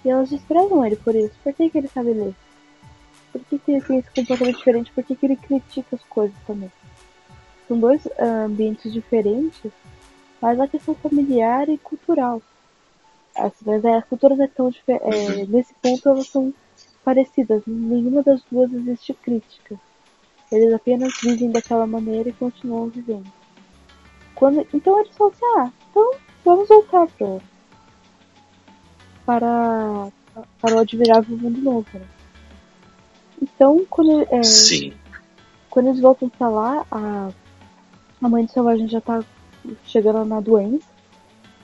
A: E elas desprezam ele por isso. Por que, que ele sabe ler? Por que, que ele tem esse comportamento diferente? Por que, que ele critica as coisas também? São dois uh, ambientes diferentes, mas a questão familiar e cultural. As, mas as culturas é tão é, nesse ponto elas são parecidas. Nenhuma das duas existe crítica. Eles apenas vivem daquela maneira e continuam vivendo. Quando, então eles falam assim, ah, então vamos voltar pro, para, para o admirável mundo novo. Né? Então quando, é, quando eles voltam para lá, a, a mãe do selvagem já está chegando na doença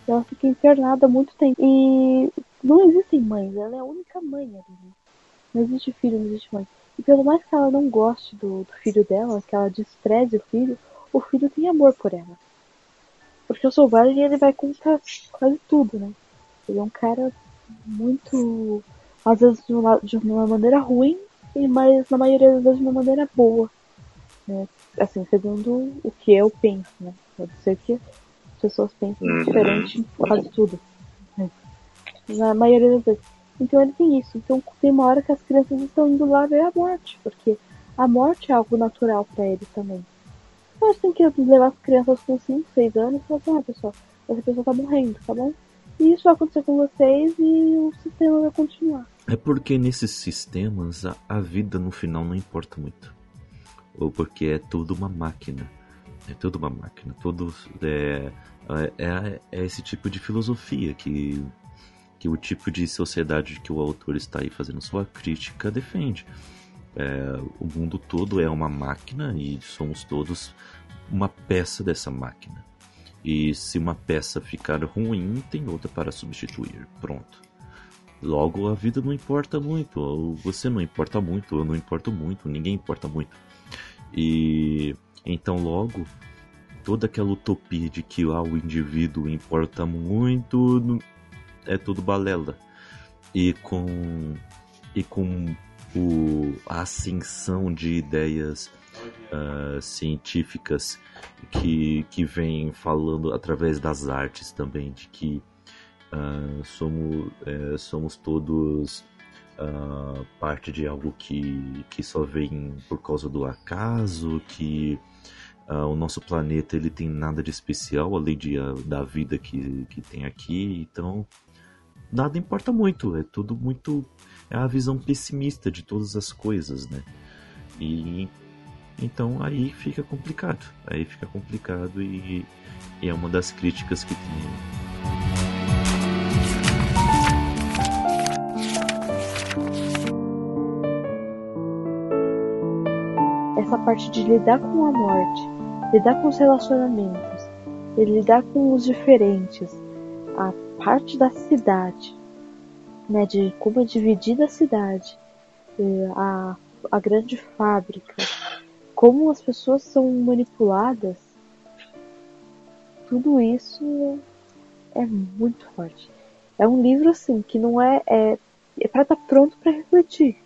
A: ela fica internada há muito tempo. E não existem mães, ela é a única mãe ali. Né? Não existe filho, não existe mãe. E pelo mais que ela não goste do, do filho dela, que ela despreze o filho, o filho tem amor por ela. Porque o Selvagem ele vai contar quase tudo, né? Ele é um cara muito. Às vezes de uma, de uma maneira ruim, mas na maioria das vezes de uma maneira boa. Né? Assim, segundo o que eu penso, né? Pode ser que pessoas pensam uhum. diferente em quase tudo. Né? Na maioria das vezes. Então ele tem isso. Então tem uma hora que as crianças estão indo lá ver a morte, porque a morte é algo natural para eles também. Então a gente tem que levar as crianças com 5, 6 anos e falar assim, ah pessoal, essa pessoa tá morrendo, tá bom? E isso vai acontecer com vocês e o sistema vai continuar.
B: É porque nesses sistemas a, a vida no final não importa muito. Ou porque é tudo uma máquina. É tudo uma máquina. Tudo é, é, é, é esse tipo de filosofia que, que o tipo de sociedade que o autor está aí fazendo sua crítica defende. É, o mundo todo é uma máquina e somos todos uma peça dessa máquina. E se uma peça ficar ruim, tem outra para substituir. Pronto. Logo, a vida não importa muito. Você não importa muito, eu não importo muito, ninguém importa muito. E então, logo, toda aquela utopia de que ah, o indivíduo importa muito, é tudo balela. E com, e com o, a ascensão de ideias uh, científicas que, que vem falando através das artes também, de que uh, somos, é, somos todos uh, parte de algo que, que só vem por causa do acaso, que uh, o nosso planeta ele tem nada de especial além de, da vida que, que tem aqui, então nada importa muito, é tudo muito. É a visão pessimista de todas as coisas, né? E então aí fica complicado. Aí fica complicado e, e é uma das críticas que tem.
A: Essa parte de lidar com a morte, lidar com os relacionamentos, e lidar com os diferentes, a parte da cidade, né, de como é dividida a cidade, a, a grande fábrica, como as pessoas são manipuladas, tudo isso é muito forte. É um livro assim que não é é, é para estar tá pronto para refletir.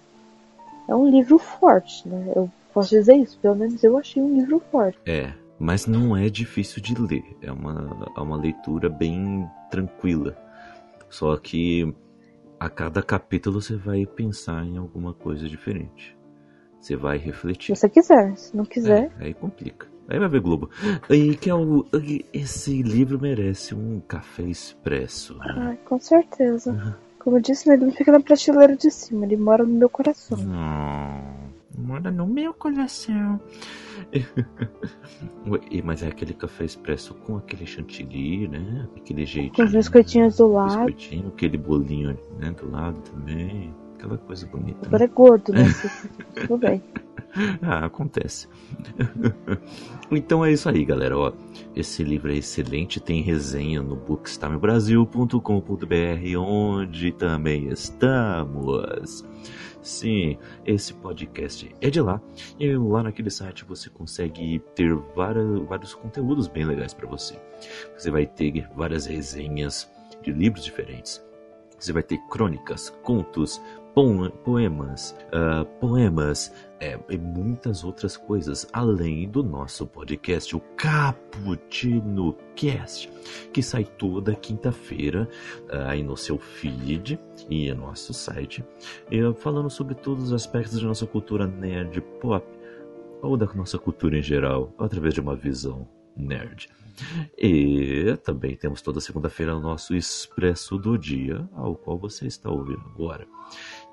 A: É um livro forte, né? Eu posso dizer isso, pelo menos eu achei um livro forte.
B: É, mas não é difícil de ler. É uma, é uma leitura bem tranquila. Só que a cada capítulo você vai pensar em alguma coisa diferente. Você vai refletir.
A: Se você quiser, se não quiser.
B: É, aí complica. Aí vai ver Globo. E que é o, esse livro merece um café expresso.
A: Ai, com certeza. Uhum. Como eu disse, ele não fica na prateleira de cima, ele mora no meu coração.
B: Hum mora no meu coração. [LAUGHS] Mas é aquele café expresso com aquele chantilly, né? Aquele jeito.
A: Com os biscoitinhos do lado.
B: Biscoitinho, aquele bolinho né, do lado também. Aquela coisa bonita.
A: Agora né? é gordo, né? [LAUGHS] Tudo bem.
B: Ah, acontece. [LAUGHS] então é isso aí, galera. Ó, esse livro é excelente. Tem resenha no bookstamebrasil.com.br, onde também estamos. Sim, esse podcast é de lá. E lá naquele site você consegue ter várias, vários conteúdos bem legais para você. Você vai ter várias resenhas de livros diferentes. Você vai ter crônicas, contos, poemas, uh, poemas é, e muitas outras coisas, além do nosso podcast, o Cappuccino Cast, que sai toda quinta-feira uh, aí no seu feed e no nosso site, e, falando sobre todos os aspectos da nossa cultura nerd pop, ou da nossa cultura em geral, através de uma visão nerd. E também temos toda segunda-feira o nosso Expresso do Dia, ao qual você está ouvindo agora.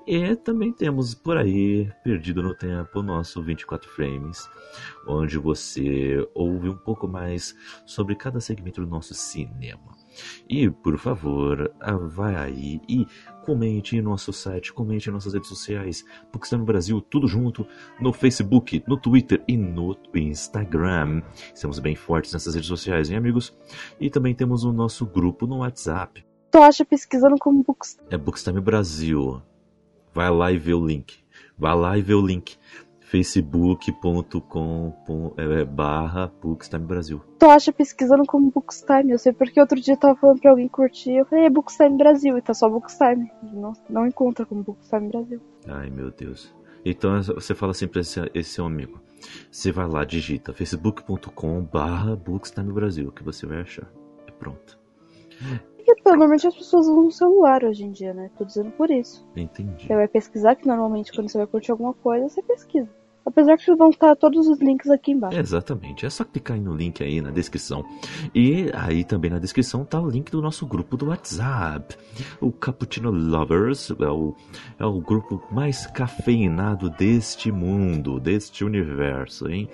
B: E também temos por aí, perdido no tempo, o nosso 24 Frames, onde você ouve um pouco mais sobre cada segmento do nosso cinema. E, por favor, vai aí e comente em nosso site, comente em nossas redes sociais, no Brasil, tudo junto, no Facebook, no Twitter e no Instagram. Estamos bem fortes nessas redes sociais, hein, amigos? E também temos o nosso grupo no WhatsApp.
A: Tu acha pesquisando como Books?
B: É Bookstime Brasil. Vai lá e vê o link. Vai lá e vê o link. facebook.com é, barra Bookstime Brasil.
A: Tu acha pesquisando como Bookstime? Eu sei porque outro dia eu tava falando pra alguém curtir. Eu falei, é Bookstime Brasil. E tá só Bookstime. Não, não encontra como Bookstime Brasil.
B: Ai, meu Deus. Então você fala assim pra esse, esse seu amigo. Você vai lá, digita facebook.com barra Bookstime Brasil, que você vai achar. É pronto.
A: Porque normalmente as pessoas usam o celular hoje em dia, né? Tô dizendo por isso.
B: Entendi.
A: Você vai pesquisar, que normalmente quando você vai curtir alguma coisa, você pesquisa. Apesar que vão estar todos os links aqui embaixo.
B: Exatamente. É só clicar no link aí na descrição. E aí também na descrição tá o link do nosso grupo do WhatsApp. O Cappuccino Lovers é o, é o grupo mais cafeinado deste mundo, deste universo, hein?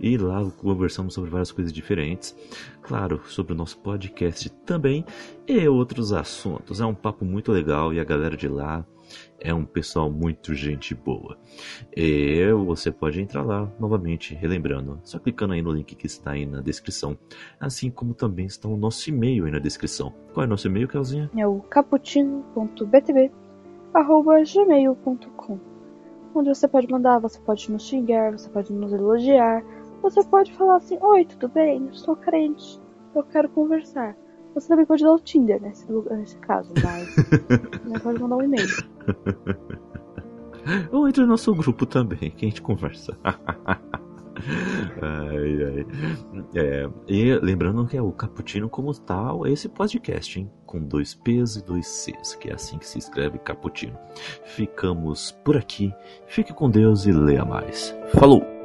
B: E lá conversamos sobre várias coisas diferentes. Claro, sobre o nosso podcast também e outros assuntos. É um papo muito legal e a galera de lá é um pessoal muito gente boa. E você pode entrar lá novamente, relembrando, só clicando aí no link que está aí na descrição, assim como também está o nosso e-mail aí na descrição. Qual é o nosso e-mail, Kelzinha?
A: É o caputino.btb@gmail.com, onde você pode mandar, você pode nos xingar, você pode nos elogiar, você pode falar assim: Oi, tudo bem? Eu sou carente, eu quero conversar. Você também pode dar o Tinder nesse, nesse caso, mas. [LAUGHS] Pode mandar um e-mail.
B: Ou entre no nosso grupo também, que a gente conversa. [LAUGHS] ai, ai. É, e lembrando que é o Cappuccino como tal, esse podcast, hein? Com dois P's e dois C's, que é assim que se escreve Cappuccino. Ficamos por aqui. Fique com Deus e leia mais. Falou!